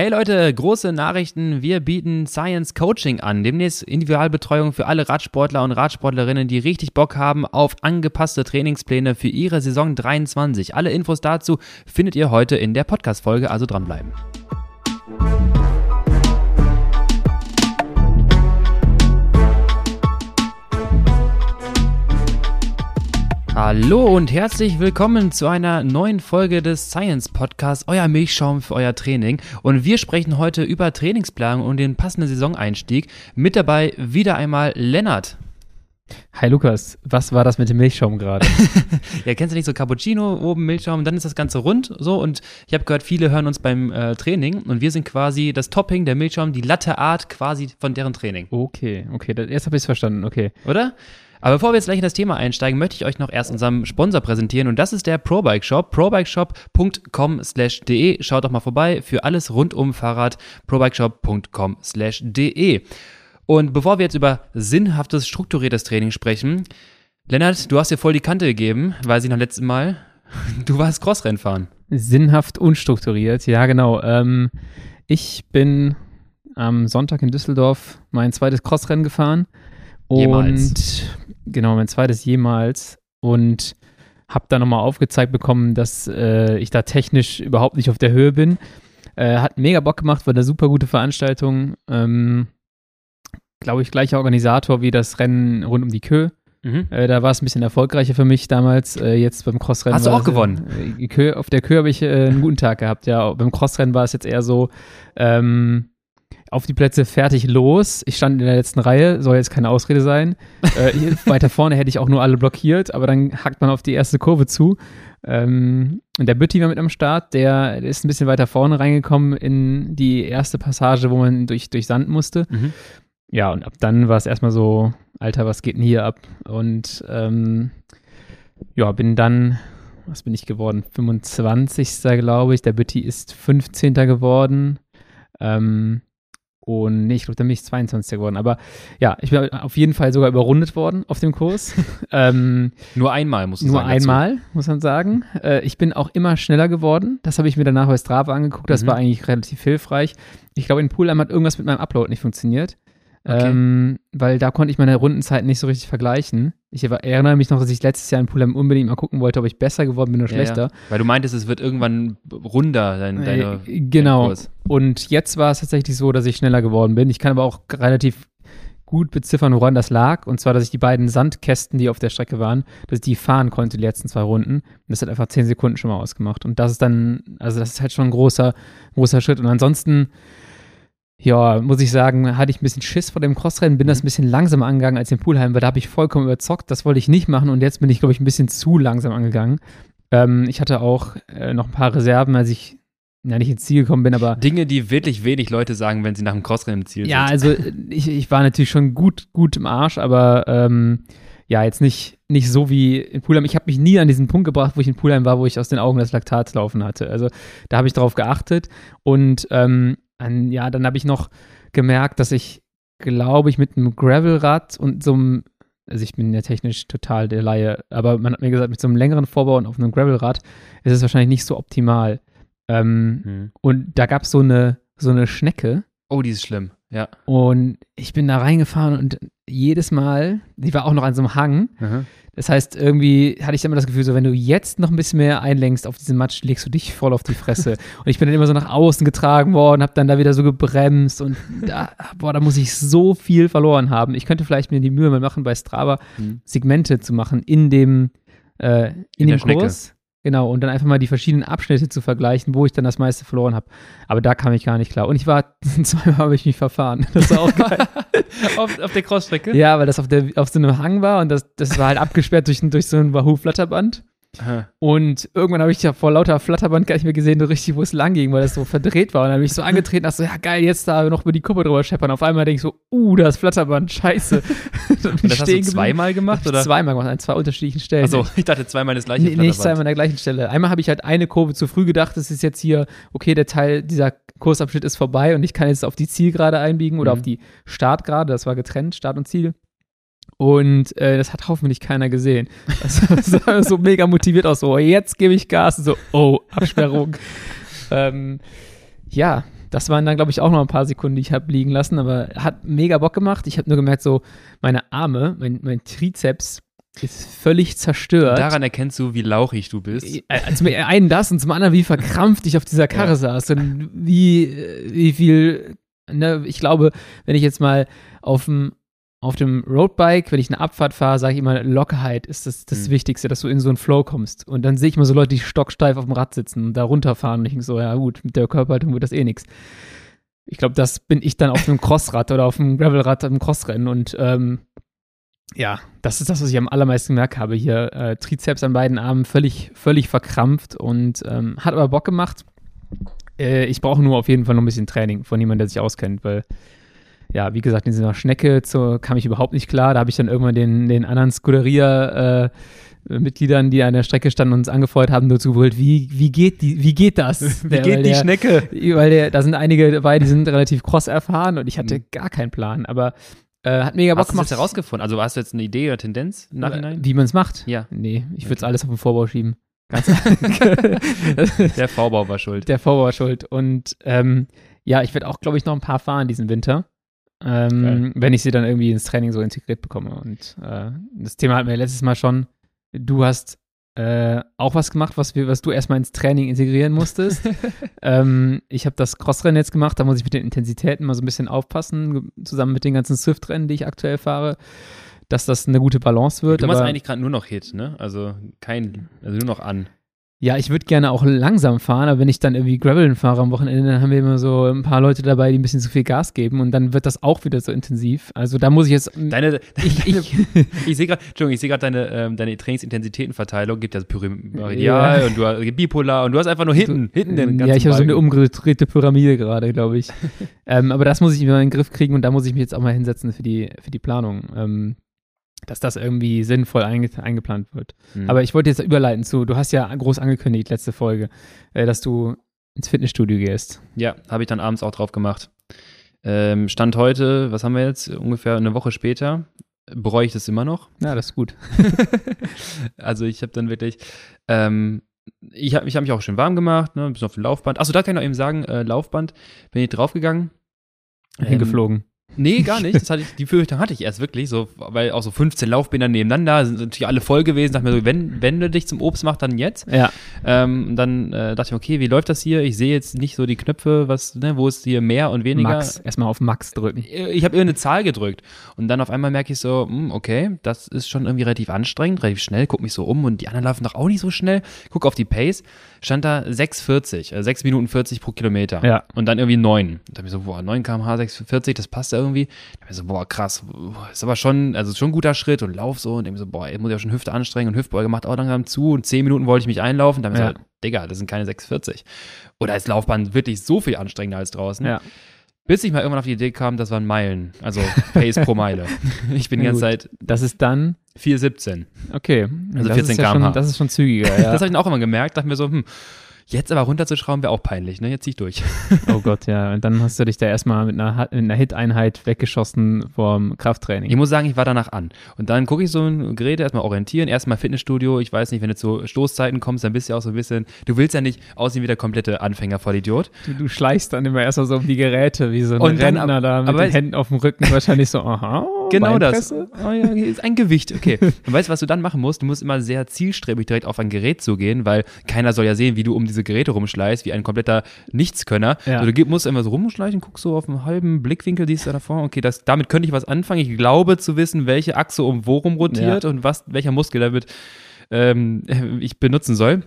Hey Leute, große Nachrichten. Wir bieten Science Coaching an. Demnächst Individualbetreuung für alle Radsportler und Radsportlerinnen, die richtig Bock haben auf angepasste Trainingspläne für ihre Saison 23. Alle Infos dazu findet ihr heute in der Podcast-Folge, also dranbleiben. Hallo und herzlich willkommen zu einer neuen Folge des Science Podcasts, euer Milchschaum für euer Training. Und wir sprechen heute über Trainingsplanung und den passenden Saisoneinstieg. Mit dabei wieder einmal Lennart. Hi Lukas, was war das mit dem Milchschaum gerade? ja, kennst du nicht so Cappuccino, oben Milchschaum, dann ist das Ganze rund so und ich habe gehört, viele hören uns beim äh, Training und wir sind quasi das Topping, der Milchschaum, die Latte Art quasi von deren Training. Okay, okay, das, jetzt habe ich es verstanden, okay. Oder? Aber bevor wir jetzt gleich in das Thema einsteigen, möchte ich euch noch erst unseren Sponsor präsentieren und das ist der ProBike Shop, probikeshop.com/de. Schaut doch mal vorbei für alles rund um Fahrrad, probikeshop.com/de. Und bevor wir jetzt über sinnhaftes, strukturiertes Training sprechen, Lennart, du hast dir voll die Kante gegeben, weiß ich noch letztes Mal. Du warst Crossrennfahren. Sinnhaft unstrukturiert, ja genau. Ähm, ich bin am Sonntag in Düsseldorf mein zweites Crossrennen gefahren. Jemals. Genau, mein zweites jemals. Und habe da nochmal aufgezeigt bekommen, dass äh, ich da technisch überhaupt nicht auf der Höhe bin. Äh, hat mega Bock gemacht, war eine super gute Veranstaltung. Ähm, Glaube ich, gleicher Organisator wie das Rennen rund um die Kö. Mhm. Äh, da war es ein bisschen erfolgreicher für mich damals. Äh, jetzt beim Crossrennen. Hast du auch gewonnen? Äh, Kö, auf der Kö habe ich äh, einen guten Tag gehabt. Ja, beim Crossrennen war es jetzt eher so, ähm, auf die Plätze fertig los. Ich stand in der letzten Reihe, soll jetzt keine Ausrede sein. äh, weiter vorne hätte ich auch nur alle blockiert, aber dann hackt man auf die erste Kurve zu. Ähm, und der Bütti war mit am Start, der ist ein bisschen weiter vorne reingekommen in die erste Passage, wo man durch, durch Sand musste. Mhm. Ja, und ab dann war es erstmal so, Alter, was geht denn hier ab? Und ähm, ja, bin dann, was bin ich geworden? 25. glaube ich. Der Bütti ist 15. geworden. Ähm, und nee, ich glaube, dann bin ich 22 geworden. Aber ja, ich bin auf jeden Fall sogar überrundet worden auf dem Kurs. ähm, nur einmal, muss man sagen. Nur einmal, dazu. muss man sagen. Äh, ich bin auch immer schneller geworden. Das habe ich mir danach bei Strava angeguckt. Das mhm. war eigentlich relativ hilfreich. Ich glaube, in Poolheim hat irgendwas mit meinem Upload nicht funktioniert. Okay. Ähm, weil da konnte ich meine Rundenzeit nicht so richtig vergleichen. Ich erinnere mich noch, dass ich letztes Jahr in Pulheim unbedingt mal gucken wollte, ob ich besser geworden bin oder ja, schlechter. Ja. Weil du meintest, es wird irgendwann runder, dein, äh, deine. Genau. Und jetzt war es tatsächlich so, dass ich schneller geworden bin. Ich kann aber auch relativ gut beziffern, woran das lag. Und zwar, dass ich die beiden Sandkästen, die auf der Strecke waren, dass ich die fahren konnte, die letzten zwei Runden. Und das hat einfach zehn Sekunden schon mal ausgemacht. Und das ist dann, also das ist halt schon ein großer, großer Schritt. Und ansonsten ja, muss ich sagen, hatte ich ein bisschen Schiss vor dem Crossrennen, bin das mhm. ein bisschen langsamer angegangen als in Pulheim, weil da habe ich vollkommen überzockt. Das wollte ich nicht machen und jetzt bin ich, glaube ich, ein bisschen zu langsam angegangen. Ähm, ich hatte auch äh, noch ein paar Reserven, als ich ja, nicht ins Ziel gekommen bin, aber. Dinge, die wirklich wenig Leute sagen, wenn sie nach dem Crossrennen im Ziel ja, sind. Ja, also äh, ich, ich war natürlich schon gut, gut im Arsch, aber ähm, ja, jetzt nicht, nicht so wie in Pulheim. Ich habe mich nie an diesen Punkt gebracht, wo ich in Pulheim war, wo ich aus den Augen das Laktat laufen hatte. Also da habe ich darauf geachtet und ähm, an, ja, dann habe ich noch gemerkt, dass ich, glaube ich, mit einem Gravelrad und so einem, also ich bin ja technisch total der Laie, aber man hat mir gesagt, mit so einem längeren Vorbau und auf einem Gravelrad ist es wahrscheinlich nicht so optimal. Ähm, hm. Und da gab es so eine, so eine Schnecke. Oh, die ist schlimm, ja. Und ich bin da reingefahren und jedes Mal, die war auch noch an so einem Hang, mhm. Das heißt, irgendwie hatte ich immer das Gefühl, so wenn du jetzt noch ein bisschen mehr einlenkst auf diesen Matsch, legst du dich voll auf die Fresse. und ich bin dann immer so nach außen getragen worden, habe dann da wieder so gebremst und da, boah, da muss ich so viel verloren haben. Ich könnte vielleicht mir die Mühe mal machen, bei Strava mhm. Segmente zu machen in dem, äh, in, in dem Kurs. Genau, und dann einfach mal die verschiedenen Abschnitte zu vergleichen, wo ich dann das meiste verloren habe. Aber da kam ich gar nicht klar. Und ich war, zweimal habe ich mich verfahren. Das war auch geil. auf, auf, der Crossstrecke? Ja, weil das auf, der, auf so einem Hang war und das, das war halt abgesperrt durch, durch so ein Wahoo-Flatterband. Aha. Und irgendwann habe ich ja vor lauter Flatterband gar nicht mehr gesehen, so richtig, wo es lang ging, weil das so verdreht war. Und dann habe ich so angetreten, dachte so, ja geil, jetzt da noch über die Kuppe drüber scheppern. Auf einmal denke ich so, uh, das Flatterband, scheiße. Und das hast du zweimal gemacht, oder? Zweimal gemacht, an zwei unterschiedlichen Stellen. Achso, ich dachte zweimal das gleiche nee, Flatterband. Nicht zweimal an der gleichen Stelle. Einmal habe ich halt eine Kurve zu früh gedacht, das ist jetzt hier, okay, der Teil, dieser Kursabschnitt ist vorbei und ich kann jetzt auf die Zielgerade einbiegen oder mhm. auf die Startgerade, das war getrennt, Start und Ziel. Und äh, das hat hoffentlich keiner gesehen. Das sah so mega motiviert aus. So, jetzt gebe ich Gas. So, oh, Absperrung. ähm, ja, Das waren dann, glaube ich, auch noch ein paar Sekunden, die ich habe liegen lassen, aber hat mega Bock gemacht. Ich habe nur gemerkt, so meine Arme, mein, mein Trizeps ist völlig zerstört. Daran erkennst du, wie lauchig du bist. Äh, zum einen das und zum anderen, wie verkrampft ich auf dieser Karre ja. saß und wie, äh, wie viel, ne, ich glaube, wenn ich jetzt mal auf dem auf dem Roadbike, wenn ich eine Abfahrt fahre, sage ich immer, Lockerheit ist das, das mhm. Wichtigste, dass du in so einen Flow kommst. Und dann sehe ich mal so Leute, die stocksteif auf dem Rad sitzen und da runterfahren und ich denke so, ja gut, mit der Körperhaltung wird das eh nichts. Ich glaube, das bin ich dann auf einem Crossrad oder auf einem Gravelrad im Crossrennen und ähm, ja, das ist das, was ich am allermeisten gemerkt habe hier. Äh, Trizeps an beiden Armen völlig, völlig verkrampft und ähm, hat aber Bock gemacht. Äh, ich brauche nur auf jeden Fall noch ein bisschen Training von jemandem, der sich auskennt, weil ja, wie gesagt, in dieser Schnecke zu, kam ich überhaupt nicht klar. Da habe ich dann irgendwann den, den anderen Scuderia äh, Mitgliedern, die an der Strecke standen und uns angefeuert haben, dazu geholt, wie, wie, geht, die, wie geht das? wie der, geht die der, Schnecke? Weil der, da sind einige dabei, die sind relativ cross erfahren und ich hatte mhm. gar keinen Plan. Aber äh, hat mega Bock hast gemacht. Hast du das herausgefunden? Also hast du jetzt eine Idee oder Tendenz im Nachhinein? Wie man es macht? Ja. Nee, ich würde es okay. alles auf den Vorbau schieben. der Vorbau war schuld. Der Vorbau war schuld. Und ähm, ja, ich werde auch, glaube ich, noch ein paar fahren diesen Winter. Ähm, wenn ich sie dann irgendwie ins Training so integriert bekomme. Und äh, das Thema hatten wir letztes Mal schon. Du hast äh, auch was gemacht, was, wir, was du erstmal ins Training integrieren musstest. ähm, ich habe das Crossrennen jetzt gemacht, da muss ich mit den Intensitäten mal so ein bisschen aufpassen, zusammen mit den ganzen Swift-Rennen, die ich aktuell fahre, dass das eine gute Balance wird. Du machst eigentlich gerade nur noch Hit, ne? Also kein, also nur noch an. Ja, ich würde gerne auch langsam fahren, aber wenn ich dann irgendwie Graveln fahre am Wochenende, dann haben wir immer so ein paar Leute dabei, die ein bisschen zu viel Gas geben und dann wird das auch wieder so intensiv. Also da muss ich jetzt. Deine, ich, ich, ich sehe gerade, Entschuldigung, ich sehe gerade deine, ähm, deine Trainingsintensitätenverteilung, gibt ja Pyramidal ja. und du hast Bipolar und du hast einfach nur hinten, hinten den ganzen Ja, ich habe so eine umgedrehte Pyramide gerade, glaube ich. ähm, aber das muss ich immer in den Griff kriegen und da muss ich mich jetzt auch mal hinsetzen für die, für die Planung. Ähm, dass das irgendwie sinnvoll einge eingeplant wird. Mhm. Aber ich wollte jetzt überleiten zu, du hast ja groß angekündigt, letzte Folge, äh, dass du ins Fitnessstudio gehst. Ja, habe ich dann abends auch drauf gemacht. Ähm, Stand heute, was haben wir jetzt? Ungefähr eine Woche später. Bereue ich das immer noch? Ja, das ist gut. also ich habe dann wirklich, ähm, ich habe hab mich auch schön warm gemacht, ne, bisschen auf dem Laufband. Achso, da kann ich noch eben sagen, äh, Laufband, bin ich draufgegangen. Hingeflogen. Nee, gar nicht. Das hatte ich, die Fürchtung hatte ich erst wirklich, so, weil auch so 15 Laufbänder nebeneinander sind natürlich alle voll gewesen. Dachte mir so, wenn, wenn du dich zum Obst machst, dann jetzt. Ja. Ähm, dann äh, dachte ich mir, okay, wie läuft das hier? Ich sehe jetzt nicht so die Knöpfe, was, ne, wo ist hier mehr und weniger. Max, erstmal auf Max drücken. Äh, ich habe irgendeine Zahl gedrückt und dann auf einmal merke ich so, mh, hm, okay, das ist schon irgendwie relativ anstrengend, relativ schnell. Guck mich so um und die anderen laufen doch auch nicht so schnell. Guck auf die Pace, stand da 6,40, also 6 Minuten 40 pro Kilometer. Ja. Und dann irgendwie 9. Da habe ich so, boah, 9 km/h, 6,40, das passt ja irgendwie. Da habe ich so, boah, krass, ist aber schon, also schon ein guter Schritt und lauf so und denke so, boah, ich muss ja schon Hüfte anstrengen und Hüftbeuge macht auch langsam zu und 10 Minuten wollte ich mich einlaufen. Da habe ich ja. so, Digga, das sind keine 6,40. Oder ist Laufbahn wirklich so viel anstrengender als draußen? Ja. Bis ich mal irgendwann auf die Idee kam, das waren Meilen, also Pace pro Meile. Ich bin die ganze Zeit. Das ist dann 4,17. Okay. Also das 14 km/h. Ja das ist schon zügiger, ja. das habe ich dann auch immer gemerkt, dachte mir so, hm, Jetzt aber runterzuschrauben wäre auch peinlich, ne? Jetzt zieh ich durch. oh Gott, ja. Und dann hast du dich da erstmal mit einer, einer Hit-Einheit weggeschossen vom Krafttraining. Ich muss sagen, ich war danach an. Und dann gucke ich so ein Gerät, erstmal orientieren, erstmal Fitnessstudio. Ich weiß nicht, wenn du zu Stoßzeiten kommst, dann bist du ja auch so ein bisschen, du willst ja nicht aussehen wie der komplette Anfänger voll Idiot. Du, du schleichst dann immer erstmal so um die Geräte, wie so ein Und Rentner dann, da mit den Händen auf dem Rücken. Wahrscheinlich so, aha. Genau das. Oh ja, ist ein Gewicht. Okay. Und weißt du, was du dann machen musst? Du musst immer sehr zielstrebig direkt auf ein Gerät zugehen, weil keiner soll ja sehen, wie du um diese Geräte rumschleißt, wie ein kompletter Nichtskönner. Ja. Also du musst immer so rumschleichen, guckst so auf einen halben Blickwinkel, siehst du davor, okay, das, damit könnte ich was anfangen. Ich glaube zu wissen, welche Achse um worum rotiert ja. und was, welcher Muskel damit ähm, ich benutzen soll.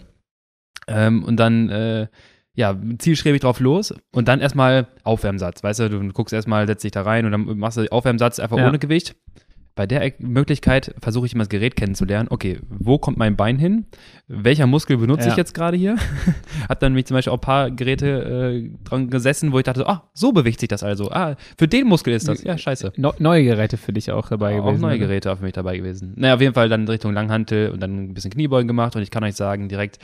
Ähm, und dann äh, ja, zielstrebig drauf los und dann erstmal Aufwärmsatz. Weißt du, du guckst erstmal, setzt dich da rein und dann machst du Aufwärmsatz einfach ja. ohne Gewicht. Bei der Möglichkeit versuche ich immer das Gerät kennenzulernen. Okay, wo kommt mein Bein hin? Welcher Muskel benutze ja. ich jetzt gerade hier? Hab dann mich zum Beispiel auch ein paar Geräte äh, dran gesessen, wo ich dachte, ah, so bewegt sich das also. Ah, für den Muskel ist das. Ja, scheiße. No, neue Geräte für dich auch dabei ja, gewesen. Auch neue oder? Geräte auch für mich dabei gewesen. Naja, auf jeden Fall dann Richtung Langhantel und dann ein bisschen Kniebeugen gemacht und ich kann euch sagen, direkt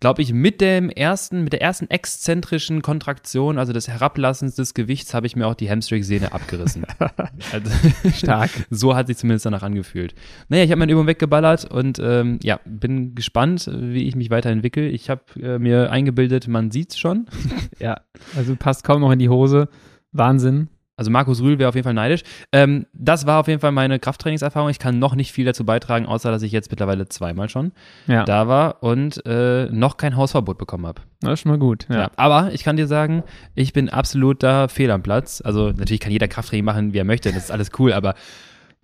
glaube ich, mit dem ersten, mit der ersten exzentrischen Kontraktion, also des Herablassens des Gewichts, habe ich mir auch die Hamstring-Sehne abgerissen. also, Stark. so hat sich zumindest danach angefühlt. Naja, ich habe meine Übung weggeballert und ähm, ja, bin gespannt, wie ich mich weiterentwickle. Ich habe äh, mir eingebildet, man sieht es schon. ja, also passt kaum noch in die Hose. Wahnsinn. Also Markus Rühl wäre auf jeden Fall neidisch. Ähm, das war auf jeden Fall meine Krafttrainingserfahrung. Ich kann noch nicht viel dazu beitragen, außer dass ich jetzt mittlerweile zweimal schon ja. da war und äh, noch kein Hausverbot bekommen habe. Das ist schon mal gut. Ja. ja. Aber ich kann dir sagen, ich bin absolut da fehl am Platz. Also natürlich kann jeder Krafttraining machen, wie er möchte. Das ist alles cool, aber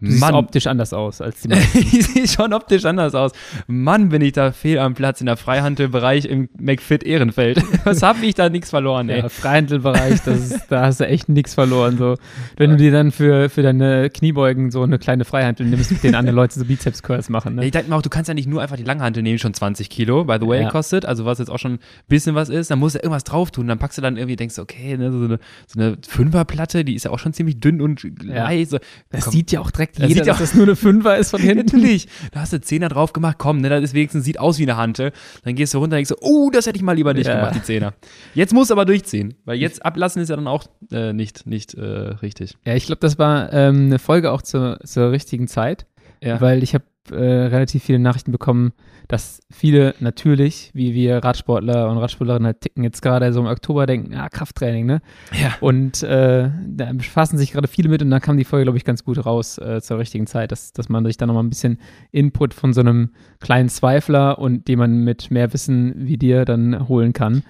Du siehst Mann. optisch anders aus als die meisten. ich sehe schon optisch anders aus. Mann, bin ich da fehl am Platz in der Freihandelbereich im McFit Ehrenfeld. Was habe ich da nichts verloren, ey? Ja, Freihandelbereich, da hast du echt nichts verloren. So. Wenn du dir dann für, für deine Kniebeugen so eine kleine Freihandel nimmst, mit denen andere Leute so Bizeps-Curls machen. Ne? Ich denke mir auch, du kannst ja nicht nur einfach die Langhantel nehmen, schon 20 Kilo, by the way, ja. kostet. Also was jetzt auch schon ein bisschen was ist. Dann musst du irgendwas drauf tun. Dann packst du dann irgendwie, denkst du, okay, ne, so eine, so eine Fünferplatte, die ist ja auch schon ziemlich dünn und ja. leicht. So, das komm, sieht ja auch direkt merkt jeder, dass das nur eine Fünfer ist von hinten. Natürlich. Da hast du Zehner drauf gemacht, komm, ne, das ist wenigstens, sieht aus wie eine Hantel. Dann gehst du runter und denkst so, oh, das hätte ich mal lieber nicht ja. gemacht, die Zehner. Jetzt musst du aber durchziehen, weil jetzt ablassen ist ja dann auch äh, nicht, nicht äh, richtig. Ja, ich glaube, das war ähm, eine Folge auch zur, zur richtigen Zeit, ja. weil ich habe äh, relativ viele Nachrichten bekommen, dass viele natürlich, wie wir Radsportler und Radsportlerinnen halt ticken, jetzt gerade so im Oktober denken, ja, Krafttraining, ne? Ja. Und äh, da befassen sich gerade viele mit und da kam die Folge, glaube ich, ganz gut raus äh, zur richtigen Zeit, dass, dass man sich da nochmal ein bisschen Input von so einem kleinen Zweifler und den man mit mehr Wissen wie dir dann holen kann.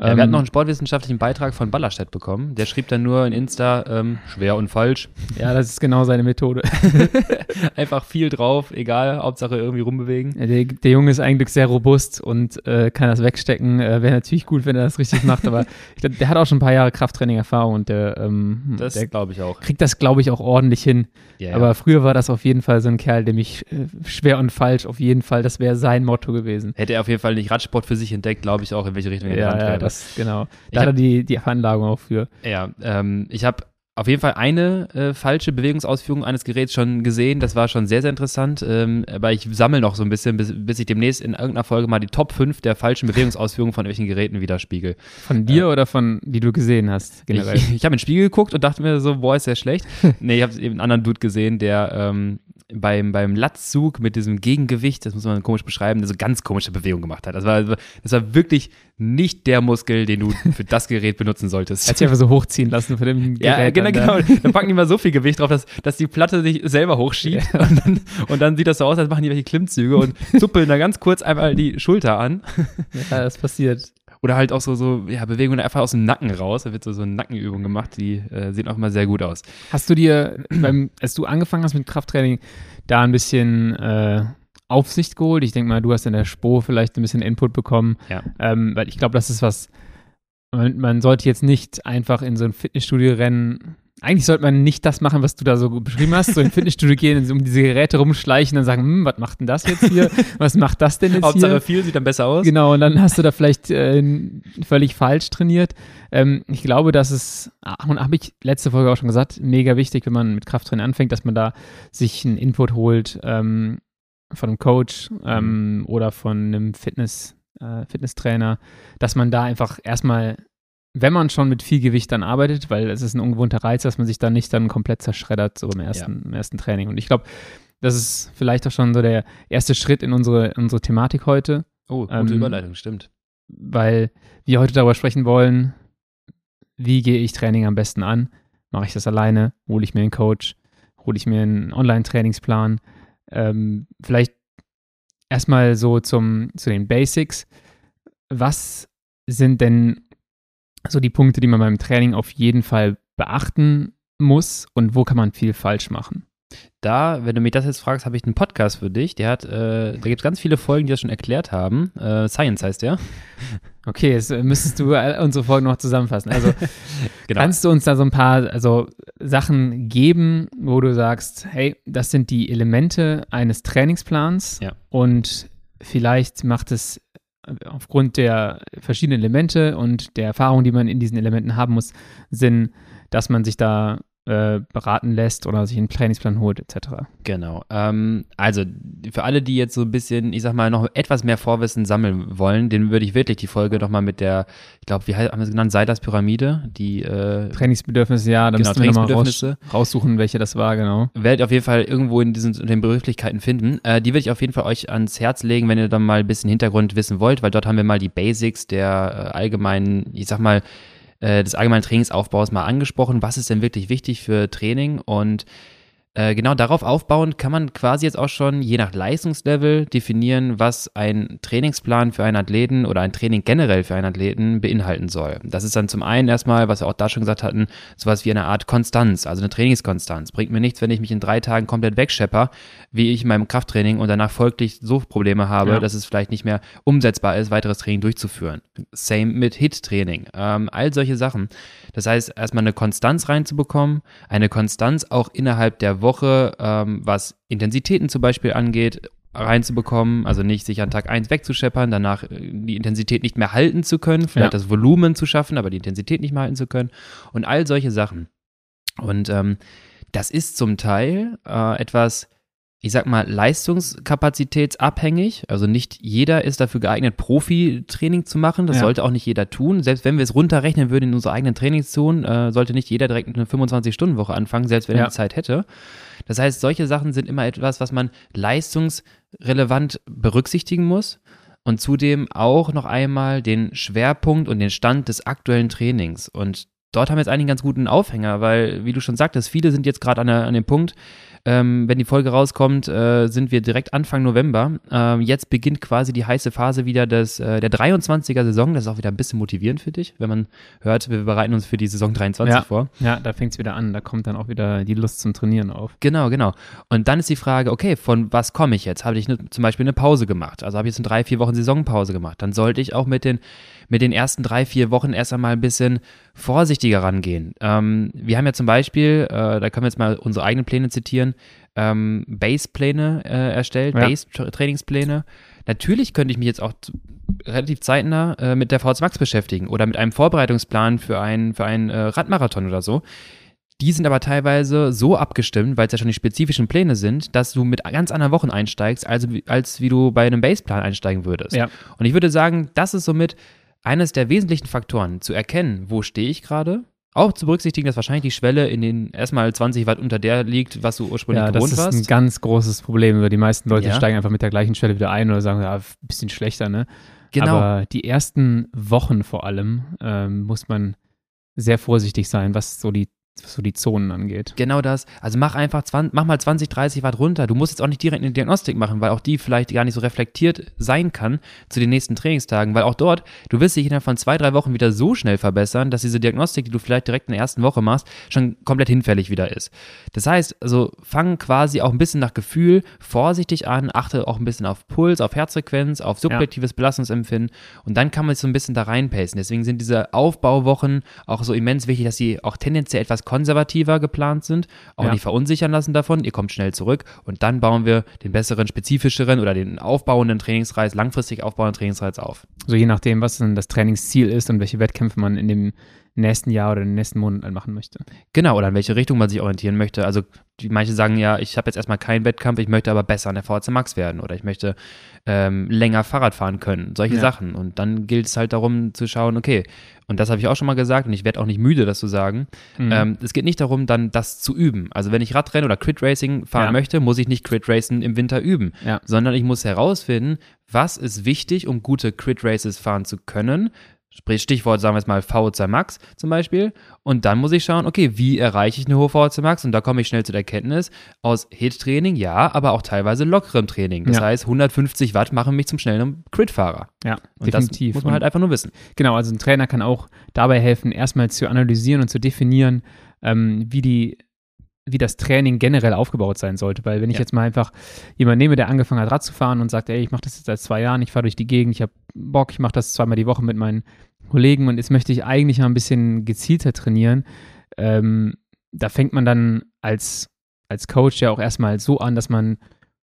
Ja, wir hatten ähm, noch einen sportwissenschaftlichen Beitrag von Ballerstedt bekommen. Der schrieb dann nur in Insta, ähm, schwer und falsch. Ja, das ist genau seine Methode. Einfach viel drauf, egal, Hauptsache irgendwie rumbewegen. Ja, der, der, Junge ist eigentlich sehr robust und äh, kann das wegstecken. Äh, Wäre natürlich gut, wenn er das richtig macht, aber ich glaub, der hat auch schon ein paar Jahre Krafttraining-Erfahrung und der, ähm, das glaube ich auch. Kriegt das, glaube ich, auch ordentlich hin. Ja, aber früher war das auf jeden Fall so ein Kerl, der mich äh, schwer und falsch auf jeden Fall, das wäre sein Motto gewesen. Hätte er auf jeden Fall nicht Radsport für sich entdeckt, glaube ich auch, in welche Richtung er ja, ja, das, genau. Da hat er die, die Veranlagung auch für. Ja, ähm, ich habe auf jeden Fall eine äh, falsche Bewegungsausführung eines Geräts schon gesehen. Das war schon sehr, sehr interessant. Ähm, aber ich sammle noch so ein bisschen, bis, bis, ich demnächst in irgendeiner Folge mal die Top 5 der falschen Bewegungsausführungen von irgendwelchen Geräten widerspiegel. Von dir äh, oder von, die du gesehen hast, generell? Ich, ich habe in den Spiegel geguckt und dachte mir so, boah, ist der schlecht. nee, ich habe eben einen anderen Dude gesehen, der ähm, beim, beim Latzzug mit diesem Gegengewicht, das muss man komisch beschreiben, so ganz komische Bewegung gemacht hat. Das war, das war wirklich nicht der Muskel, den du für das Gerät benutzen solltest. Hat sich einfach so hochziehen lassen von dem Gerät. Ja, genau, genau. Dann packen die mal so viel Gewicht drauf, dass, dass die Platte sich selber hochschiebt. Ja. Und, dann, und dann sieht das so aus, als machen die welche Klimmzüge und zuppeln da ganz kurz einmal die Schulter an. Ja, das passiert. Oder halt auch so, so ja, Bewegungen einfach aus dem Nacken raus. Da wird so, so eine Nackenübung gemacht, die äh, sehen auch immer sehr gut aus. Hast du dir, beim, als du angefangen hast mit Krafttraining, da ein bisschen äh, Aufsicht geholt? Ich denke mal, du hast in der Spo vielleicht ein bisschen Input bekommen. Ja. Ähm, weil ich glaube, das ist was, man, man sollte jetzt nicht einfach in so ein Fitnessstudio rennen eigentlich sollte man nicht das machen, was du da so beschrieben hast, so in Fitnessstudio gehen, um diese Geräte rumschleichen und sagen, hm, was macht denn das jetzt hier? Was macht das denn jetzt Hauptsache hier? viel sieht dann besser aus. Genau, und dann hast du da vielleicht äh, völlig falsch trainiert. Ähm, ich glaube, dass es, ah, und habe ich letzte Folge auch schon gesagt, mega wichtig, wenn man mit Krafttraining anfängt, dass man da sich einen Input holt ähm, von einem Coach ähm, oder von einem Fitness, äh, Fitnesstrainer, dass man da einfach erstmal wenn man schon mit viel Gewicht dann arbeitet, weil es ist ein ungewohnter Reiz, dass man sich dann nicht dann komplett zerschreddert, so im ersten, ja. im ersten Training. Und ich glaube, das ist vielleicht auch schon so der erste Schritt in unsere, unsere Thematik heute. Oh, gute ähm, Überleitung, stimmt. Weil wir heute darüber sprechen wollen, wie gehe ich Training am besten an? Mache ich das alleine? Hole ich mir einen Coach? Hole ich mir einen Online-Trainingsplan? Ähm, vielleicht erstmal so zum, zu den Basics. Was sind denn so die Punkte, die man beim Training auf jeden Fall beachten muss und wo kann man viel falsch machen? Da, wenn du mich das jetzt fragst, habe ich einen Podcast für dich. Der hat, äh, da gibt es ganz viele Folgen, die das schon erklärt haben. Äh, Science heißt der. Okay, jetzt müsstest du unsere Folgen noch zusammenfassen. Also genau. kannst du uns da so ein paar also, Sachen geben, wo du sagst, hey, das sind die Elemente eines Trainingsplans ja. und vielleicht macht es aufgrund der verschiedenen Elemente und der Erfahrung, die man in diesen Elementen haben muss, Sinn, dass man sich da äh, beraten lässt oder sich einen Trainingsplan holt, etc. Genau. Ähm, also für alle, die jetzt so ein bisschen, ich sag mal, noch etwas mehr Vorwissen sammeln wollen, den würde ich wirklich die Folge nochmal mit der, ich glaube, wie haben wir es genannt, Seidas Pyramide, die äh, Trainingsbedürfnisse, ja, da genau, müssen wir nochmal Trainingsbedürfnisse. raus, raussuchen, welche das war, genau. werdet auf jeden Fall irgendwo in diesen in den Begrifflichkeiten finden. Äh, die würde ich auf jeden Fall euch ans Herz legen, wenn ihr dann mal ein bisschen Hintergrund wissen wollt, weil dort haben wir mal die Basics der äh, allgemeinen, ich sag mal, äh, des allgemeinen Trainingsaufbaus mal angesprochen. Was ist denn wirklich wichtig für Training? Und äh, genau darauf aufbauend kann man quasi jetzt auch schon je nach Leistungslevel definieren, was ein Trainingsplan für einen Athleten oder ein Training generell für einen Athleten beinhalten soll. Das ist dann zum einen erstmal, was wir auch da schon gesagt hatten, sowas wie eine Art Konstanz, also eine Trainingskonstanz. Bringt mir nichts, wenn ich mich in drei Tagen komplett wegschepper, wie ich in meinem Krafttraining und danach folglich so Probleme habe, Ja. dass es vielleicht nicht mehr umsetzbar ist, weiteres Training durchzuführen. Same mit HIT-Training. Ähm, all solche Sachen. Das heißt, erstmal eine Konstanz reinzubekommen, eine Konstanz auch innerhalb der Woche, ähm, was Intensitäten zum Beispiel angeht, reinzubekommen, also nicht sich an Tag 1 wegzuscheppern, danach äh, die Intensität nicht mehr halten zu können, vielleicht Ja. das Volumen zu schaffen, aber die Intensität nicht mehr halten zu können und all solche Sachen. Und ähm, das ist zum Teil äh, etwas, ich sag mal, leistungskapazitätsabhängig. Also nicht jeder ist dafür geeignet, Profi-Training zu machen. Das Ja. sollte auch nicht jeder tun. Selbst wenn wir es runterrechnen würden in unsere eigenen Trainingszonen, äh, sollte nicht jeder direkt eine 25-Stunden-Woche anfangen, selbst wenn Ja. er die Zeit hätte. Das heißt, solche Sachen sind immer etwas, was man leistungsrelevant berücksichtigen muss. Und zudem auch noch einmal den Schwerpunkt und den Stand des aktuellen Trainings. Und dort haben wir jetzt eigentlich einen ganz guten Aufhänger, weil, wie du schon sagtest, viele sind jetzt gerade an, an dem Punkt, ähm, wenn die Folge rauskommt, äh, sind wir direkt Anfang November. Ähm, jetzt beginnt quasi die heiße Phase wieder des, äh, der 23er Saison. Das ist auch wieder ein bisschen motivierend für dich, wenn man hört, wir bereiten uns für die Saison 23 Ja. vor. Ja, da fängt es wieder an. Da kommt dann auch wieder die Lust zum Trainieren auf. Genau, genau. Und dann ist die Frage, okay, von was komme ich jetzt? Habe ich ne, zum Beispiel eine Pause gemacht? Also habe ich jetzt in drei, vier Wochen Saisonpause gemacht? Dann sollte ich auch mit den, mit den ersten drei, vier Wochen erst einmal ein bisschen vorsichtiger rangehen. Ähm, wir haben ja zum Beispiel, äh, da können wir jetzt mal unsere eigenen Pläne zitieren, ähm, Base-Pläne äh, erstellt, Ja. Base-Trainingspläne. Natürlich könnte ich mich jetzt auch relativ zeitnah äh, mit der VZ Max beschäftigen oder mit einem Vorbereitungsplan für einen für einen äh, Radmarathon oder so. Die sind aber teilweise so abgestimmt, weil es ja schon die spezifischen Pläne sind, dass du mit ganz anderen Wochen einsteigst, wie, als wie du bei einem Baseplan einsteigen würdest. Ja. Und ich würde sagen, das ist somit eines der wesentlichen Faktoren, zu erkennen, wo stehe ich gerade. Auch zu berücksichtigen, dass wahrscheinlich die Schwelle in den erstmal 20 Watt unter der liegt, was du ursprünglich Ja, das gewohnt ist ein warst. ganz großes Problem. Die meisten Leute Ja. steigen einfach mit der gleichen Stelle wieder ein oder sagen, ja, ein bisschen schlechter, ne? Genau. Aber die ersten Wochen vor allem ähm, muss man sehr vorsichtig sein, was so die, was so die Zonen angeht. Genau das. Also mach einfach 20, mach mal 20, 30 Watt runter. Du musst jetzt auch nicht direkt eine Diagnostik machen, weil auch die vielleicht gar nicht so reflektiert sein kann zu den nächsten Trainingstagen, weil auch dort, du wirst dich innerhalb von zwei, drei Wochen wieder so schnell verbessern, dass diese Diagnostik, die du vielleicht direkt in der ersten Woche machst, schon komplett hinfällig wieder ist. Das heißt, also fang quasi auch ein bisschen nach Gefühl vorsichtig an, achte auch ein bisschen auf Puls, auf Herzfrequenz, auf subjektives Belastungsempfinden und dann kann man sich so ein bisschen da reinpacen. Deswegen sind diese Aufbauwochen auch so immens wichtig, dass sie auch tendenziell etwas konservativer geplant sind, auch Ja. nicht verunsichern lassen davon. Ihr kommt schnell zurück und dann bauen wir den besseren, spezifischeren oder den aufbauenden Trainingsreiz, langfristig aufbauenden Trainingsreiz auf. So je nachdem, was dann das Trainingsziel ist und welche Wettkämpfe man in dem nächsten Jahr oder in den nächsten Monaten machen möchte. Genau, oder in welche Richtung man sich orientieren möchte. Also die, manche sagen ja, ich habe jetzt erstmal keinen Wettkampf, ich möchte aber besser an der VHC Max werden oder ich möchte ähm, länger Fahrrad fahren können. Solche Ja. Sachen. Und dann gilt es halt darum zu schauen, okay, und das habe ich auch schon mal gesagt und ich werde auch nicht müde, das zu sagen. Mhm. Ähm, es geht nicht darum, dann das zu üben. Also wenn ich Radrennen oder Crit Racing fahren Ja. möchte, muss ich nicht Crit Racing im Winter üben, Ja. sondern ich muss herausfinden, was ist wichtig, um gute Crit Races fahren zu können. Sprich, Stichwort, sagen wir jetzt mal VHC Max zum Beispiel. Und dann muss ich schauen, okay, wie erreiche ich eine hohe VHC Max? Und da komme ich schnell zu der Erkenntnis, aus HIT-Training, ja, aber auch teilweise lockerem Training. Das Ja. heißt, 150 Watt machen mich zum schnellen Crit-Fahrer. ja, Und definitiv. das muss man halt einfach nur wissen. Genau, also ein Trainer kann auch dabei helfen, erstmal zu analysieren und zu definieren, ähm, wie die wie das Training generell aufgebaut sein sollte. Weil wenn ich Ja. jetzt mal einfach jemanden nehme, der angefangen hat, Rad zu fahren und sagt, ey, ich mache das jetzt seit zwei Jahren, ich fahre durch die Gegend, ich habe Bock, ich mache das zweimal die Woche mit meinen Kollegen und jetzt möchte ich eigentlich mal ein bisschen gezielter trainieren, ähm, da fängt man dann als, als Coach ja auch erstmal so an, dass man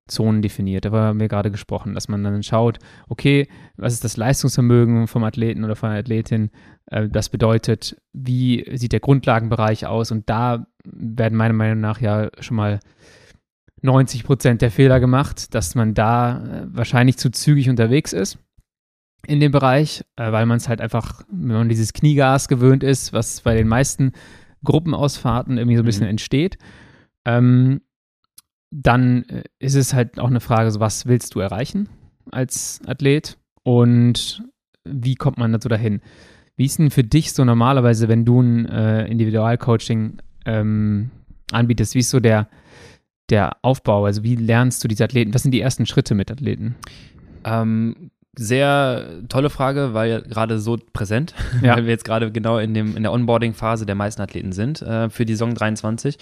Zonen definiert. Da haben wir gerade gesprochen, dass man dann schaut, okay, was ist das Leistungsvermögen vom Athleten oder von der Athletin? Äh, Das bedeutet, wie sieht der Grundlagenbereich aus? Und da werden meiner Meinung nach ja schon mal 90 Prozent der Fehler gemacht, dass man da äh, wahrscheinlich zu zügig unterwegs ist in dem Bereich, äh, weil man es halt einfach, wenn man dieses Kniegas gewöhnt ist, was bei den meisten Gruppenausfahrten irgendwie so ein bisschen mhm. entsteht, ähm, dann äh, ist es halt auch eine Frage, so was willst du erreichen als Athlet und wie kommt man dazu dahin? Wie ist denn für dich so normalerweise, wenn du ein äh, Individualcoaching ähm, anbietest, wie ist so der, der Aufbau? Also wie lernst du diese Athleten? Was sind die ersten Schritte mit Athleten? Ähm, sehr tolle Frage, weil gerade so präsent, ja. weil wir jetzt gerade genau in, dem, in der Onboarding-Phase der meisten Athleten sind äh, für die Saison 23.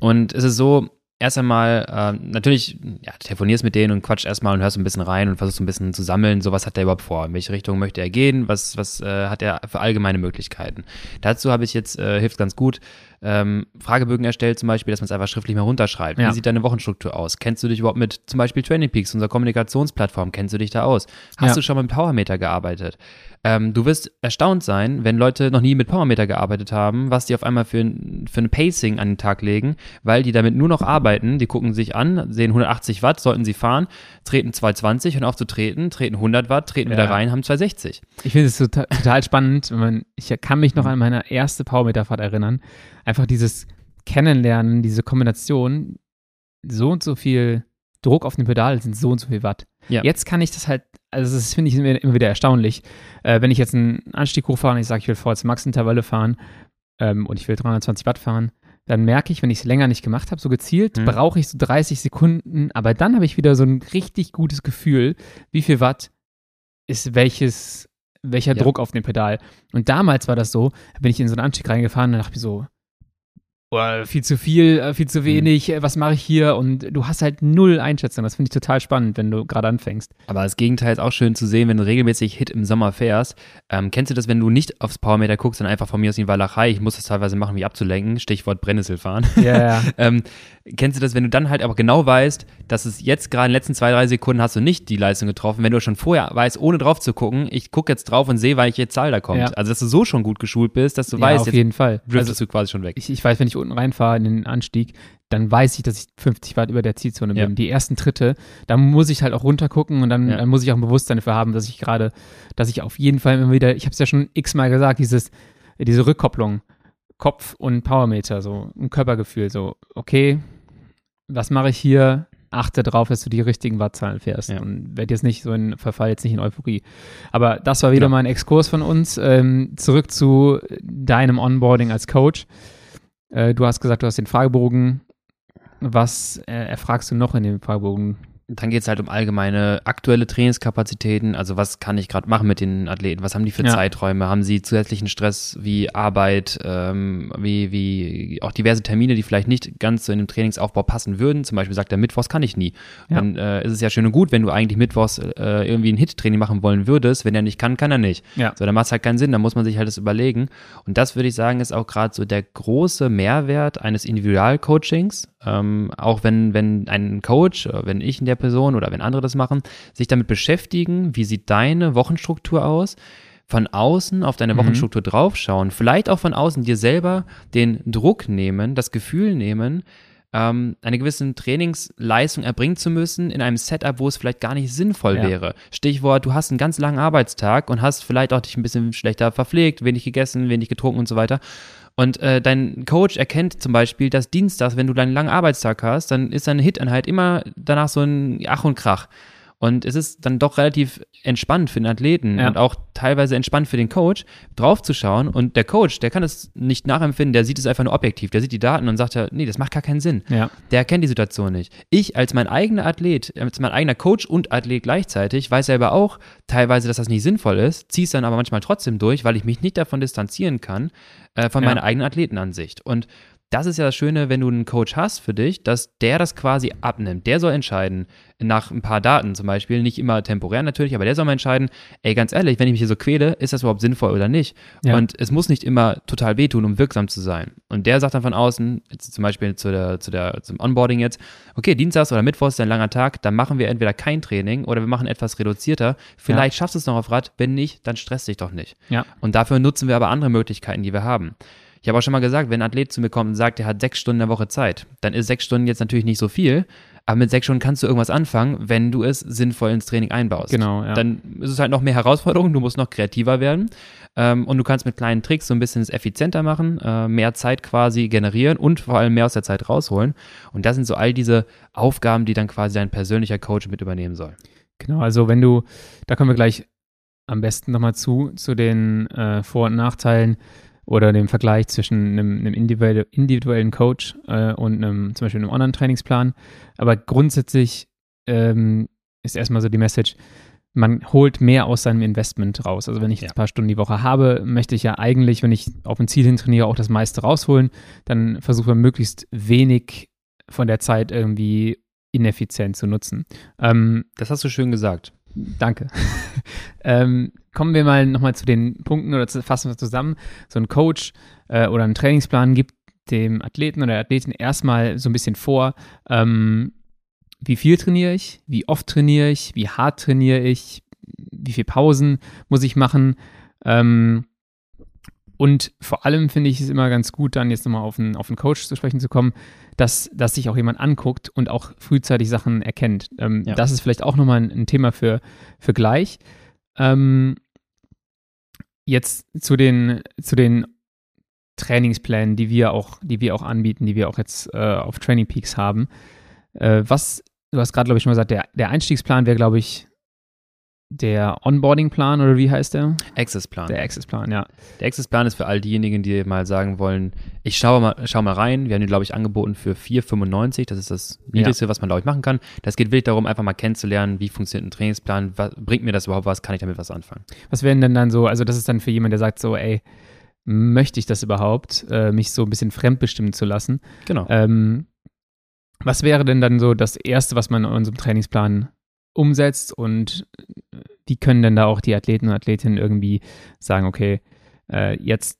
Und es ist so, erst einmal, äh, natürlich, ja, telefonierst mit denen und quatsch erstmal und hörst ein bisschen rein und versuchst ein bisschen zu sammeln, so was hat der überhaupt vor, in welche Richtung möchte er gehen, was, was äh, hat er für allgemeine Möglichkeiten. Dazu habe ich jetzt, äh, hilft ganz gut, ähm, Fragebögen erstellt, zum Beispiel, dass man es einfach schriftlich mal runterschreibt. Ja. Wie sieht deine Wochenstruktur aus? Kennst du dich überhaupt mit zum Beispiel Training Peaks, unserer Kommunikationsplattform, kennst du dich da aus? Hast ja. du schon mal mit Powermeter gearbeitet? Ähm, du wirst erstaunt sein, wenn Leute noch nie mit Powermeter gearbeitet haben, was die auf einmal für, für ein Pacing an den Tag legen, weil die damit nur noch arbeiten. Die gucken sich an, sehen 180 Watt, sollten sie fahren, treten 220 und auf zu treten, treten 100 Watt, treten ja. wieder rein, haben 260. Ich finde es total, total spannend, wenn man, ich kann mich noch an meine erste Powermeterfahrt erinnern. Einfach dieses Kennenlernen, diese Kombination, so und so viel Druck auf dem Pedal sind so und so viel Watt. Ja. Jetzt kann ich das halt, also das finde ich immer wieder erstaunlich. Äh, wenn ich jetzt einen Anstieg hochfahre und ich sage, ich will VZ Max Intervalle fahren ähm, und ich will 320 Watt fahren, dann merke ich, wenn ich es länger nicht gemacht habe, so gezielt, mhm. brauche ich so 30 Sekunden, aber dann habe ich wieder so ein richtig gutes Gefühl, wie viel Watt ist welches, welcher ja. Druck auf dem Pedal. Und damals war das so, bin ich in so einen Anstieg reingefahren und dachte mir so, oh, viel zu viel, äh, viel zu mhm. wenig, mhm. was mache ich hier? Und du hast halt null Einschätzung. Das finde ich total spannend, wenn du gerade anfängst. Aber das Gegenteil ist auch schön zu sehen, wenn du regelmäßig Hit im Sommer fährst. Ähm, kennst du das, wenn du nicht aufs Powermeter guckst, sondern einfach von mir aus in die Walachei, ich muss das teilweise machen, wie abzulenken, Stichwort Brennnesselfahren. Ja, ja. ähm, kennst du das, wenn du dann halt aber genau weißt, dass es jetzt gerade in den letzten zwei, drei Sekunden hast du nicht die Leistung getroffen, wenn du schon vorher weißt, ohne drauf zu gucken, ich gucke jetzt drauf und sehe, welche Zahl da kommt. Ja. Also, dass du so schon gut geschult bist, dass du ja, weißt, auf jetzt jeden Fall. driftest also, du quasi schon weg. Ich, ich weiß, wenn ich unten reinfahre in den Anstieg, dann weiß ich, dass ich 50 Watt über der Zielzone bin. Ja. Die ersten Tritte, da muss ich halt auch runtergucken und dann, dann muss ich auch ein Bewusstsein dafür haben, dass ich gerade, dass ich auf jeden Fall immer wieder, ich habe es ja schon x-mal gesagt, dieses, diese Rückkopplung, Kopf und Powermeter, so ein Körpergefühl, so, okay, was mache ich hier? Achte darauf, dass du die richtigen Wattzahlen fährst ja. und werde jetzt nicht so in Verfall, jetzt nicht in Euphorie. Aber das war wieder ja. mal ein Exkurs von uns. Ähm, zurück zu deinem Onboarding als Coach. Äh, du hast gesagt, du hast den Fragebogen. Was äh, erfragst du noch in dem Fragebogen? Dann geht es halt um allgemeine aktuelle Trainingskapazitäten. Also was kann ich gerade machen mit den Athleten? Was haben die für ja. Zeiträume? Haben sie zusätzlichen Stress wie Arbeit, ähm, wie, wie auch diverse Termine, die vielleicht nicht ganz so in den Trainingsaufbau passen würden? Zum Beispiel sagt er, Mittwochs kann ich nie. Ja. Dann äh, ist es ja schön und gut, wenn du eigentlich Mittwochs äh, irgendwie ein Hit-Training machen wollen würdest. Wenn er nicht kann, kann er nicht. Ja. So, dann macht es halt keinen Sinn. Dann muss man sich halt das überlegen. Und das würde ich sagen, ist auch gerade so der große Mehrwert eines Individualcoachings. Ähm, auch wenn, wenn ein Coach, äh, wenn ich in der Person oder wenn andere das machen, sich damit beschäftigen, wie sieht deine Wochenstruktur aus, von außen auf deine mhm. Wochenstruktur draufschauen, vielleicht auch von außen dir selber den Druck nehmen, das Gefühl nehmen, ähm, eine gewisse Trainingsleistung erbringen zu müssen in einem Setup, wo es vielleicht gar nicht sinnvoll ja. wäre. Stichwort, du hast einen ganz langen Arbeitstag und hast vielleicht auch dich ein bisschen schlechter verpflegt, wenig gegessen, wenig getrunken und so weiter. Und äh, dein Coach erkennt zum Beispiel, dass Dienstags, wenn du deinen langen Arbeitstag hast, dann ist deine Hit-Einheit immer danach so ein Ach und Krach. Und es ist dann doch relativ entspannt für den Athleten ja. und auch teilweise entspannt für den Coach, draufzuschauen. Und der Coach, der kann es nicht nachempfinden, der sieht es einfach nur objektiv. Der sieht die Daten und sagt ja, nee, das macht gar keinen Sinn. Ja. Der erkennt die Situation nicht. Ich als mein eigener Athlet, als mein eigener Coach und Athlet gleichzeitig, weiß selber auch teilweise, dass das nicht sinnvoll ist, ziehe es dann aber manchmal trotzdem durch, weil ich mich nicht davon distanzieren kann, äh, von ja. meiner eigenen Athletenansicht. Und das ist ja das Schöne, wenn du einen Coach hast für dich, dass der das quasi abnimmt. Der soll entscheiden, nach ein paar Daten zum Beispiel, nicht immer temporär natürlich, aber der soll mal entscheiden, ey, ganz ehrlich, wenn ich mich hier so quäle, ist das überhaupt sinnvoll oder nicht? Ja. Und es muss nicht immer total wehtun, um wirksam zu sein. Und der sagt dann von außen, zum Beispiel zu der, zu der, zum Onboarding jetzt, okay, Dienstags oder Mittwochs ist ein langer Tag, dann machen wir entweder kein Training oder wir machen etwas reduzierter. Vielleicht ja. schaffst du es noch auf Rad, wenn nicht, dann stress dich doch nicht. Ja. Und dafür nutzen wir aber andere Möglichkeiten, die wir haben. Ich habe auch schon mal gesagt, wenn ein Athlet zu mir kommt und sagt, er hat sechs Stunden in der Woche Zeit, dann ist sechs Stunden jetzt natürlich nicht so viel, aber mit sechs Stunden kannst du irgendwas anfangen, wenn du es sinnvoll ins Training einbaust. Genau, ja. Dann ist es halt noch mehr Herausforderung, du musst noch kreativer werden ähm, und du kannst mit kleinen Tricks so ein bisschen es effizienter machen, äh, mehr Zeit quasi generieren und vor allem mehr aus der Zeit rausholen. Und das sind so all diese Aufgaben, die dann quasi dein persönlicher Coach mit übernehmen soll. Genau, also wenn du, da kommen wir gleich am besten nochmal zu, zu den äh, Vor- und Nachteilen oder dem Vergleich zwischen einem, einem individuelle, individuellen Coach äh, und einem, zum Beispiel einem Online-Trainingsplan. Aber grundsätzlich ähm, ist erstmal so die Message, man holt mehr aus seinem Investment raus. Also wenn ich jetzt ein paar Stunden die Woche habe, möchte ich ja eigentlich, wenn ich auf ein Ziel hin trainiere, auch das meiste rausholen. Dann versuche man möglichst wenig von der Zeit irgendwie ineffizient zu nutzen. Ähm, das hast du schön gesagt. Danke. ähm, kommen wir mal nochmal zu den Punkten oder fassen wir zusammen. So ein Coach äh, oder ein Trainingsplan gibt dem Athleten oder der Athletin erstmal so ein bisschen vor, ähm, wie viel trainiere ich, wie oft trainiere ich, wie hart trainiere ich, wie viele Pausen muss ich machen. Ähm, und vor allem finde ich es immer ganz gut, dann jetzt nochmal auf einen, auf einen Coach zu sprechen zu kommen, dass, dass sich auch jemand anguckt und auch frühzeitig Sachen erkennt. Ähm, ja. Das ist vielleicht auch nochmal ein, ein Thema für, für gleich. Ähm, jetzt zu den, zu den Trainingsplänen, die wir auch, die wir auch anbieten, die wir auch jetzt äh, auf Training Peaks haben. Äh, was, du hast gerade, glaube ich, schon mal gesagt, der, der Einstiegsplan wäre, glaube ich, der Onboarding-Plan oder wie heißt der? Access-Plan. Der Access-Plan, ja. Der Access-Plan ist für all diejenigen, die mal sagen wollen, ich schaue mal, schau mal rein. Wir haben den, glaube ich, angeboten für 4,95. Das ist das Niedrigste, ja. was man, glaube ich, machen kann. Das geht wirklich darum, einfach mal kennenzulernen, wie funktioniert ein Trainingsplan, was, bringt mir das überhaupt was, kann ich damit was anfangen. Was wären denn dann so, also das ist dann für jemanden, der sagt so, ey, möchte ich das überhaupt, äh, mich so ein bisschen fremdbestimmen zu lassen? Genau. Ähm, was wäre denn dann so das Erste, was man in unserem Trainingsplan umsetzt und wie können denn da auch die Athleten und Athletinnen irgendwie sagen, okay, äh, jetzt,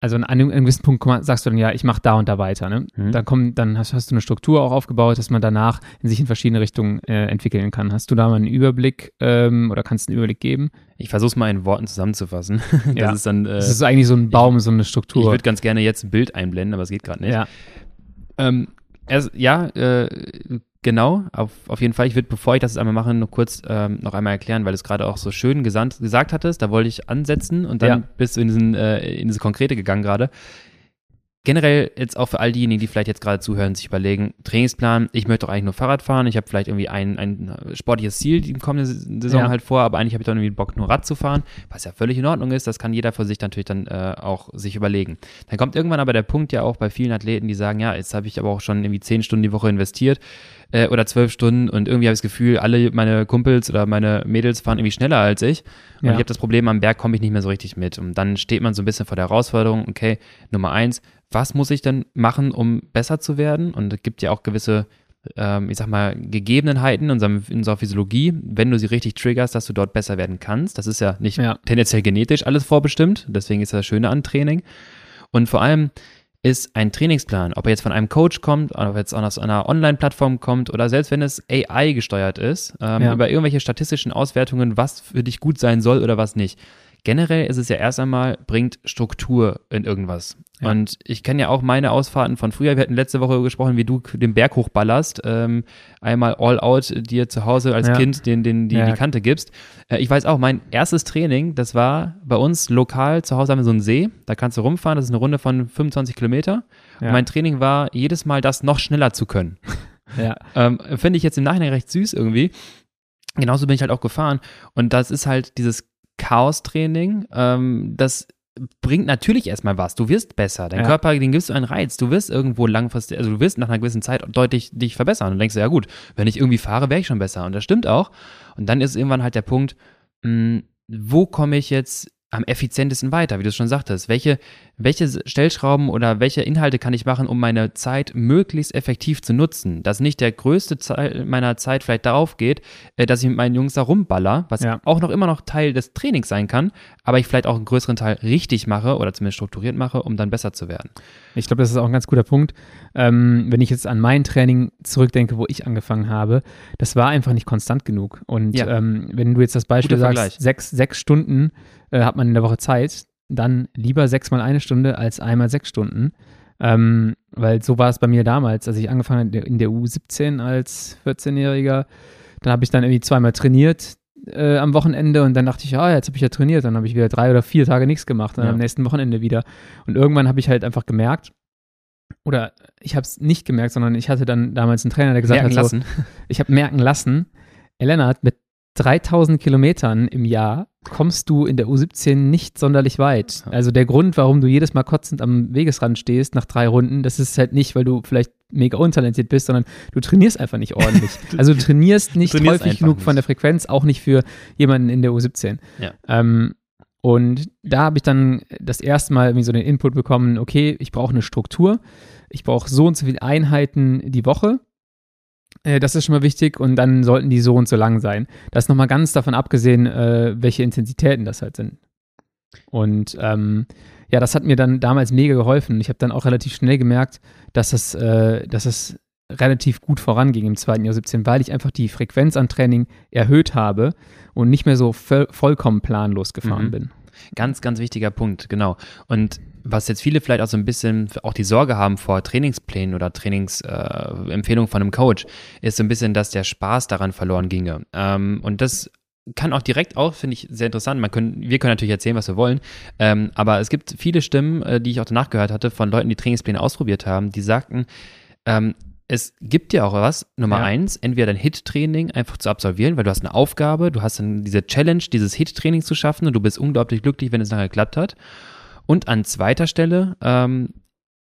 also an einem, einem, gewissen Punkt sagst du dann, ja, ich mache da und da weiter. Ne? Mhm. Dann, kommt, dann hast, hast, du eine Struktur auch aufgebaut, dass man danach in sich in verschiedene Richtungen äh, entwickeln kann. Hast du da mal einen Überblick ähm, oder kannst du einen Überblick geben? Ich versuche es mal in Worten zusammenzufassen. das ja. ist dann. Äh, das ist eigentlich so ein Baum, ich, so eine Struktur. Ich würde ganz gerne jetzt ein Bild einblenden, aber es geht gerade nicht. Ja. Ähm, erst, ja, äh, genau, auf, auf jeden Fall. Ich würde, bevor ich das einmal mache, nur kurz ähm, noch einmal erklären, weil du es gerade auch so schön gesandt, gesagt hattest. Da wollte ich ansetzen und dann ja. bist du in, diesen, äh, in diese Konkrete gegangen gerade generell jetzt auch für all diejenigen, die vielleicht jetzt gerade zuhören, sich überlegen, Trainingsplan, ich möchte doch eigentlich nur Fahrrad fahren, ich habe vielleicht irgendwie ein, ein sportliches Ziel die kommende Saison ja. halt vor, aber eigentlich habe ich doch irgendwie Bock, nur Rad zu fahren, was ja völlig in Ordnung ist, das kann jeder für sich natürlich dann äh, auch sich überlegen. Dann kommt irgendwann aber der Punkt ja auch bei vielen Athleten, die sagen, ja, jetzt habe ich aber auch schon irgendwie zehn Stunden die Woche investiert äh, oder zwölf Stunden und irgendwie habe ich das Gefühl, alle meine Kumpels oder meine Mädels fahren irgendwie schneller als ich und ja. ich habe das Problem, am Berg komme ich nicht mehr so richtig mit und dann steht man so ein bisschen vor der Herausforderung, okay, Nummer eins, was muss ich denn machen, um besser zu werden? Und es gibt ja auch gewisse, ähm, ich sag mal, Gegebenheiten in, unserem, in unserer Physiologie, wenn du sie richtig triggerst, dass du dort besser werden kannst. Das ist ja nicht ja. tendenziell genetisch alles vorbestimmt, deswegen ist das Schöne an Training. Und vor allem ist ein Trainingsplan, ob er jetzt von einem Coach kommt, ob er jetzt aus einer Online-Plattform kommt oder selbst wenn es AI gesteuert ist, ähm, ja. über irgendwelche statistischen Auswertungen, was für dich gut sein soll oder was nicht generell ist es ja erst einmal, bringt Struktur in irgendwas. Ja. Und ich kenne ja auch meine Ausfahrten von früher. Wir hatten letzte Woche gesprochen, wie du den Berg hochballerst. Ähm, einmal all out dir zu Hause als ja. Kind den, den, die, ja. die Kante gibst. Äh, ich weiß auch, mein erstes Training, das war bei uns lokal. Zu Hause haben wir so einen See. Da kannst du rumfahren. Das ist eine Runde von 25 Kilometer. Und mein Training war, jedes Mal das noch schneller zu können. Ja. ähm, Finde ich jetzt im Nachhinein recht süß irgendwie. Genauso bin ich halt auch gefahren. Und das ist halt dieses Chaos-Training, ähm, das bringt natürlich erstmal was. Du wirst besser. Dein ja. Körper, den gibst du einen Reiz. Du wirst irgendwo langfristig, also du wirst nach einer gewissen Zeit deutlich dich verbessern. Und denkst du, ja gut, wenn ich irgendwie fahre, wäre ich schon besser. Und das stimmt auch. Und dann ist irgendwann halt der Punkt, mh, hm, wo komme ich jetzt am effizientesten weiter, wie du es schon sagtest. Welche, welche Stellschrauben oder welche Inhalte kann ich machen, um meine Zeit möglichst effektiv zu nutzen? Dass nicht der größte Teil meiner Zeit vielleicht darauf geht, äh, dass ich mit meinen Jungs da rumballer, was ja. auch noch immer noch Teil des Trainings sein kann, aber ich vielleicht auch einen größeren Teil richtig mache oder zumindest strukturiert mache, um dann besser zu werden. Ich glaube, das ist auch ein ganz guter Punkt. Ähm, wenn ich jetzt an mein Training zurückdenke, wo ich angefangen habe, das war einfach nicht konstant genug. Und ja. ähm, wenn du jetzt das Beispiel sagst, sechs, sechs Stunden äh, hat man in der Woche Zeit, dann lieber sechsmal eine Stunde als einmal sechs Stunden. Ähm, weil so war es bei mir damals, als ich angefangen habe in der U17 als 14-Jähriger. Dann habe ich dann irgendwie zweimal trainiert äh, am Wochenende und dann dachte ich, ah, jetzt habe ich ja trainiert. Dann habe ich wieder drei oder vier Tage nichts gemacht, dann ja. am nächsten Wochenende wieder. Und irgendwann habe ich halt einfach gemerkt, oder ich habe es nicht gemerkt, sondern ich hatte dann damals einen Trainer, der gesagt merken hat, so, ich habe merken lassen, Lennart, mit 3000 Kilometern im Jahr kommst du in der U17 nicht sonderlich weit. Also der Grund, warum du jedes Mal kotzend am Wegesrand stehst nach drei Runden, das ist halt nicht, weil du vielleicht mega untalentiert bist, sondern du trainierst einfach nicht ordentlich. also du trainierst nicht du trainierst häufig genug nicht. von der Frequenz, auch nicht für jemanden in der U17. Ja. Ähm, und da habe ich dann das erste Mal irgendwie so den Input bekommen, okay, ich brauche eine Struktur, ich brauche so und so viele Einheiten die Woche äh, das ist schon mal wichtig und dann sollten die so und so lang sein. Das ist nochmal ganz davon abgesehen, äh, welche Intensitäten das halt sind. Und ähm, ja, das hat mir dann damals mega geholfen. Ich habe dann auch relativ schnell gemerkt, dass es, äh, dass es relativ gut voranging im zweiten Jahr 17, weil ich einfach die Frequenz an Training erhöht habe und nicht mehr so vollkommen planlos gefahren mhm. bin. Ganz, ganz wichtiger Punkt, genau. Und was jetzt viele vielleicht auch so ein bisschen auch die Sorge haben vor Trainingsplänen oder Trainingsempfehlungen äh, von einem Coach, ist so ein bisschen, dass der Spaß daran verloren ginge. Ähm, und das kann auch direkt auch, finde ich, sehr interessant. Man können, wir können natürlich erzählen, was wir wollen, ähm, aber es gibt viele Stimmen, äh, die ich auch danach gehört hatte, von Leuten, die Trainingspläne ausprobiert haben, die sagten, ähm, es gibt dir auch was, Nummer ja. eins, entweder dein Hit-Training einfach zu absolvieren, weil du hast eine Aufgabe, du hast dann diese Challenge, dieses Hit-Training zu schaffen und du bist unglaublich glücklich, wenn es nachher geklappt hat. Und an zweiter Stelle, ähm,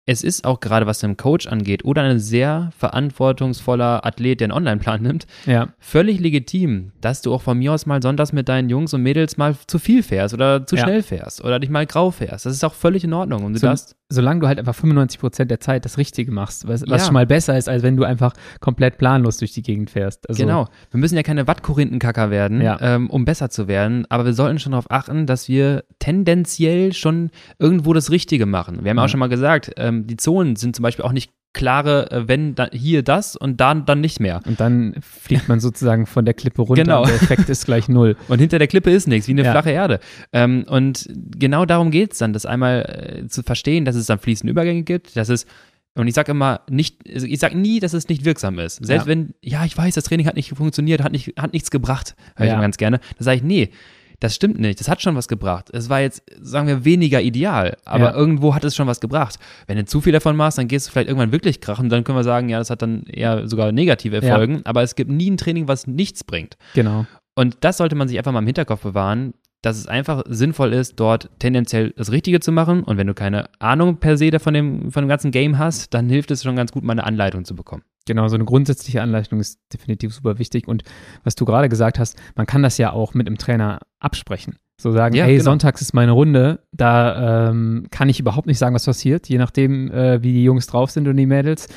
es ist auch gerade, was einem Coach angeht oder ein sehr verantwortungsvoller Athlet, der einen Online-Plan nimmt, ja. völlig legitim, dass du auch von mir aus mal sonntags mit deinen Jungs und Mädels mal zu viel fährst oder zu ja. schnell fährst oder dich mal grau fährst. Das ist auch völlig in Ordnung. Und du so, darfst solange du halt einfach 95 Prozent der Zeit das Richtige machst, was, ja. schon mal besser ist, als wenn du einfach komplett planlos durch die Gegend fährst. Also, genau. Wir müssen ja keine Wattkorinthenkacker werden, ja. ähm, um besser zu werden, aber wir sollten schon darauf achten, dass wir tendenziell schon irgendwo das Richtige machen. Wir haben ja. auch schon mal gesagt, ähm, die Zonen sind zum Beispiel auch nicht klare, äh, wenn da, hier das und dann, dann nicht mehr. Und dann fliegt man sozusagen von der Klippe runter genau. und der Effekt ist gleich null. Und hinter der Klippe ist nichts, wie eine ja. flache Erde. Ähm, und genau darum geht es dann, das einmal äh, zu verstehen, dass es dann fließende Übergänge gibt, dass es und ich sage immer nicht, also ich sage nie, dass es nicht wirksam ist. Selbst ja. wenn, ja, ich weiß, das Training hat nicht funktioniert, hat, nicht, hat nichts gebracht, höre ja. ich immer ganz gerne. Da sage ich, nee, das stimmt nicht. Das hat schon was gebracht. Es war jetzt, sagen wir, weniger ideal, aber ja. irgendwo hat es schon was gebracht. Wenn du zu viel davon machst, dann gehst du vielleicht irgendwann wirklich krachen. Dann können wir sagen, ja, das hat dann eher sogar negative Folgen. Ja. Aber es gibt nie ein Training, was nichts bringt. Genau. Und das sollte man sich einfach mal im Hinterkopf bewahren, dass es einfach sinnvoll ist, dort tendenziell das Richtige zu machen. Und wenn du keine Ahnung per se von dem, von dem ganzen Game hast, dann hilft es schon ganz gut, mal eine Anleitung zu bekommen. Genau, so eine grundsätzliche Anleitung ist definitiv super wichtig. Und was du gerade gesagt hast, man kann das ja auch mit einem Trainer absprechen. So sagen, ja, hey, genau. sonntags ist meine Runde, da ähm, kann ich überhaupt nicht sagen, was passiert, je nachdem, äh, wie die Jungs drauf sind und die Mädels.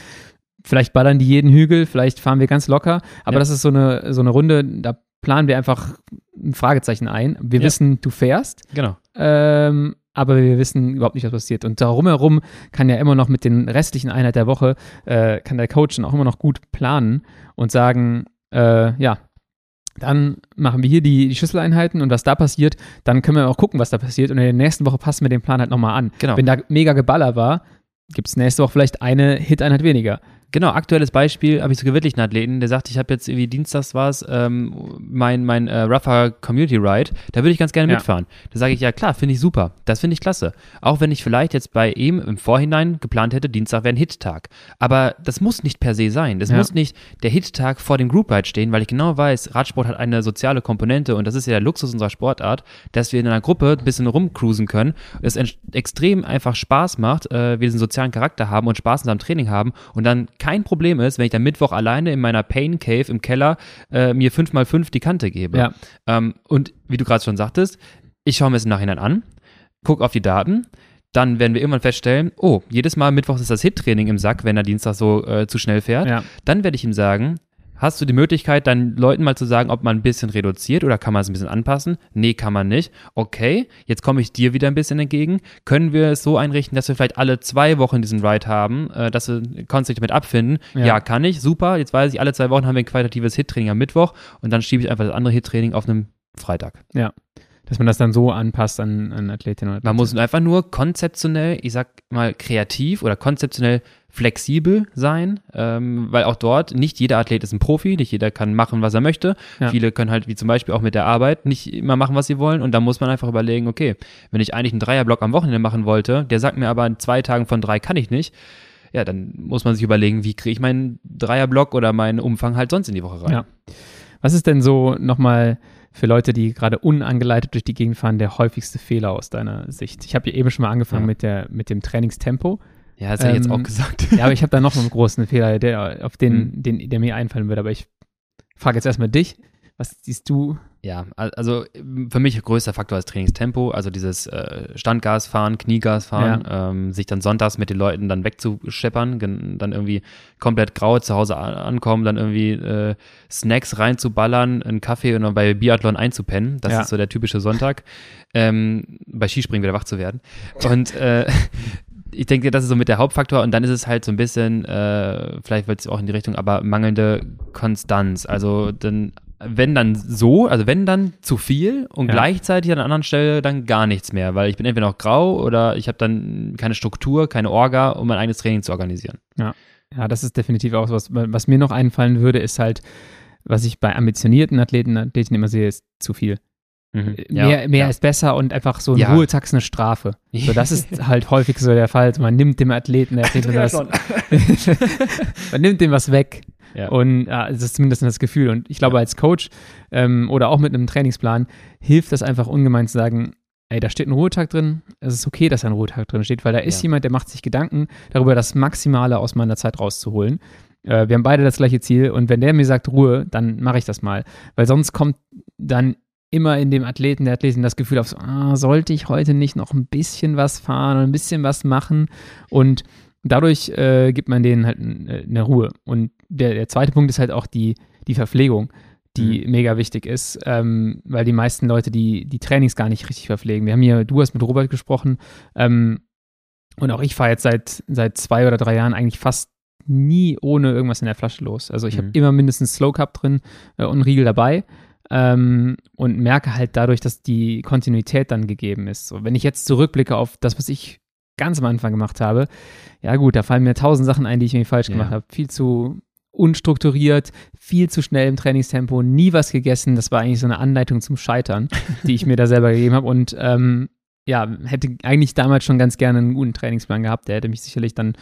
Vielleicht ballern die jeden Hügel, vielleicht fahren wir ganz locker, aber ja. das ist so eine, so eine Runde, da planen wir einfach ein Fragezeichen ein. Wir ja. wissen, du fährst. Genau. Ähm, aber wir wissen überhaupt nicht, was passiert. Und darum herum kann ja immer noch mit den restlichen Einheiten der Woche, äh, kann der Coach dann auch immer noch gut planen und sagen, äh, ja, dann machen wir hier die, die Schlüsseleinheiten und was da passiert, dann können wir auch gucken, was da passiert. Und in der nächsten Woche passen wir den Plan halt nochmal an. Genau. Wenn da mega Geballer war, gibt es nächste Woche vielleicht eine Hit-Einheit weniger. Genau, aktuelles Beispiel habe ich so gewirklichen Athleten, der sagt, ich habe jetzt irgendwie Dienstags war es, ähm, mein, mein äh, Rougher Community Ride, da würde ich ganz gerne ja. mitfahren. Da sage ich, ja klar, finde ich super, das finde ich klasse. Auch wenn ich vielleicht jetzt bei ihm im Vorhinein geplant hätte, Dienstag wäre ein Hit-Tag. Aber das muss nicht per se sein. Das ja. muss nicht der Hit-Tag vor dem Group Ride stehen, weil ich genau weiß, Radsport hat eine soziale Komponente und das ist ja der Luxus unserer Sportart, dass wir in einer Gruppe ein bisschen rumcruisen können, es extrem einfach Spaß macht, äh, wir diesen sozialen Charakter haben und Spaß in unserem Training haben und dann kein Problem ist, wenn ich dann Mittwoch alleine in meiner Pain Cave im Keller äh, mir 5x5 die Kante gebe. Ja. Ähm, und wie du gerade schon sagtest, ich schaue mir es im Nachhinein an, gucke auf die Daten, dann werden wir irgendwann feststellen, oh, jedes Mal Mittwoch ist das Hit-Training im Sack, wenn er Dienstag so äh, zu schnell fährt. Ja. Dann werde ich ihm sagen, Hast du die Möglichkeit, deinen Leuten mal zu sagen, ob man ein bisschen reduziert oder kann man es ein bisschen anpassen? Nee, kann man nicht. Okay, jetzt komme ich dir wieder ein bisschen entgegen. Können wir es so einrichten, dass wir vielleicht alle zwei Wochen diesen Ride haben, äh, dass wir konntest dich damit abfinden? Ja. ja. kann ich. Super. Jetzt weiß ich, alle zwei Wochen haben wir ein qualitatives Hit-Training am Mittwoch und dann schiebe ich einfach das andere Hit-Training auf einem Freitag. Ja. Dass man das dann so anpasst an, an Athletinnen und Athleten. Man muss einfach nur konzeptionell, ich sag mal kreativ oder konzeptionell flexibel sein, ähm, weil auch dort nicht jeder Athlet ist ein Profi, nicht jeder kann machen, was er möchte. Ja. Viele können halt, wie zum Beispiel auch mit der Arbeit, nicht immer machen, was sie wollen. Und da muss man einfach überlegen, okay, wenn ich eigentlich einen Dreierblock am Wochenende machen wollte, der sagt mir aber in zwei Tagen von drei kann ich nicht, ja, dann muss man sich überlegen, wie kriege ich meinen Dreierblock oder meinen Umfang halt sonst in die Woche rein. Ja. Was ist denn so nochmal für Leute, die gerade unangeleitet durch die Gegend fahren, der häufigste Fehler aus deiner Sicht? Ich habe ja eben schon mal angefangen Ja. mit, der, mit dem Trainingstempo. Ja, das hätte ich jetzt Ähm, auch gesagt. Ja, aber ich habe da noch einen großen Fehler, der, auf den, Mhm. den, der mir einfallen würde. Aber ich frage jetzt erstmal dich. Was siehst du? Ja, al- also für mich größter Faktor ist Trainingstempo, also dieses äh, Standgas fahren, Kniegas fahren, ähm, sich dann sonntags mit den Leuten dann wegzuscheppern, dann irgendwie komplett grau zu Hause ankommen, dann irgendwie äh, Snacks reinzuballern, einen Kaffee und dann bei Biathlon einzupennen. Das Ja. ist so der typische Sonntag. Ähm, bei Skispringen wieder wach zu werden. Und äh, ich denke, das ist so mit der Hauptfaktor und dann ist es halt so ein bisschen, äh, vielleicht wird es auch in die Richtung, aber mangelnde Konstanz. Also dann, wenn dann so, also wenn dann zu viel und Ja. gleichzeitig an einer anderen Stelle dann gar nichts mehr, weil ich bin entweder noch grau oder ich habe dann keine Struktur, keine Orga, um mein eigenes Training zu organisieren. Ja, das ist definitiv auch was, was mir noch einfallen würde, ist halt, was ich bei ambitionierten Athleten, Athleten immer sehe, ist zu viel. Mhm. mehr mehr ja. ist besser und einfach so ein Ja. Ruhetag ist eine Strafe. So, das ist halt häufig so der Fall. Man nimmt dem Athleten, der Athlet das, man nimmt dem was weg. Ja. Und ja, das ist zumindest das Gefühl. Und ich glaube, Ja. als Coach ähm, oder auch mit einem Trainingsplan hilft das einfach ungemein zu sagen, ey, da steht ein Ruhetag drin. Es ist okay, dass da ein Ruhetag drin steht, weil da ist Ja. jemand, der macht sich Gedanken darüber, das Maximale aus meiner Zeit rauszuholen. Äh, wir haben beide das gleiche Ziel und wenn der mir sagt Ruhe, dann mache ich das mal. Weil sonst kommt dann immer in dem Athleten, der Athletin das Gefühl auf, so, ah, sollte ich heute nicht noch ein bisschen was fahren und ein bisschen was machen und dadurch äh, gibt man denen halt äh, eine Ruhe. Und der, der zweite Punkt ist halt auch die, die Verpflegung, die mega wichtig ist, ähm, weil die meisten Leute die, die Trainings gar nicht richtig verpflegen. Wir haben hier, du hast mit Robert gesprochen ähm, und auch ich fahre jetzt seit, seit zwei oder drei Jahren eigentlich fast nie ohne irgendwas in der Flasche los. Also ich habe Mhm. immer mindestens Slow Cup drin äh, und einen Riegel dabei ähm, und merke halt dadurch, dass die Kontinuität dann gegeben ist. So, wenn ich jetzt zurückblicke auf das, was ich ganz am Anfang gemacht habe, ja gut, da fallen mir tausend Sachen ein, die ich irgendwie falsch Ja. gemacht habe. Viel zu unstrukturiert, viel zu schnell im Trainingstempo, nie was gegessen. Das war eigentlich so eine Anleitung zum Scheitern, die ich mir da selber gegeben habe. Und ähm, ja, hätte eigentlich damals schon ganz gerne einen guten Trainingsplan gehabt. Der hätte mich sicherlich dann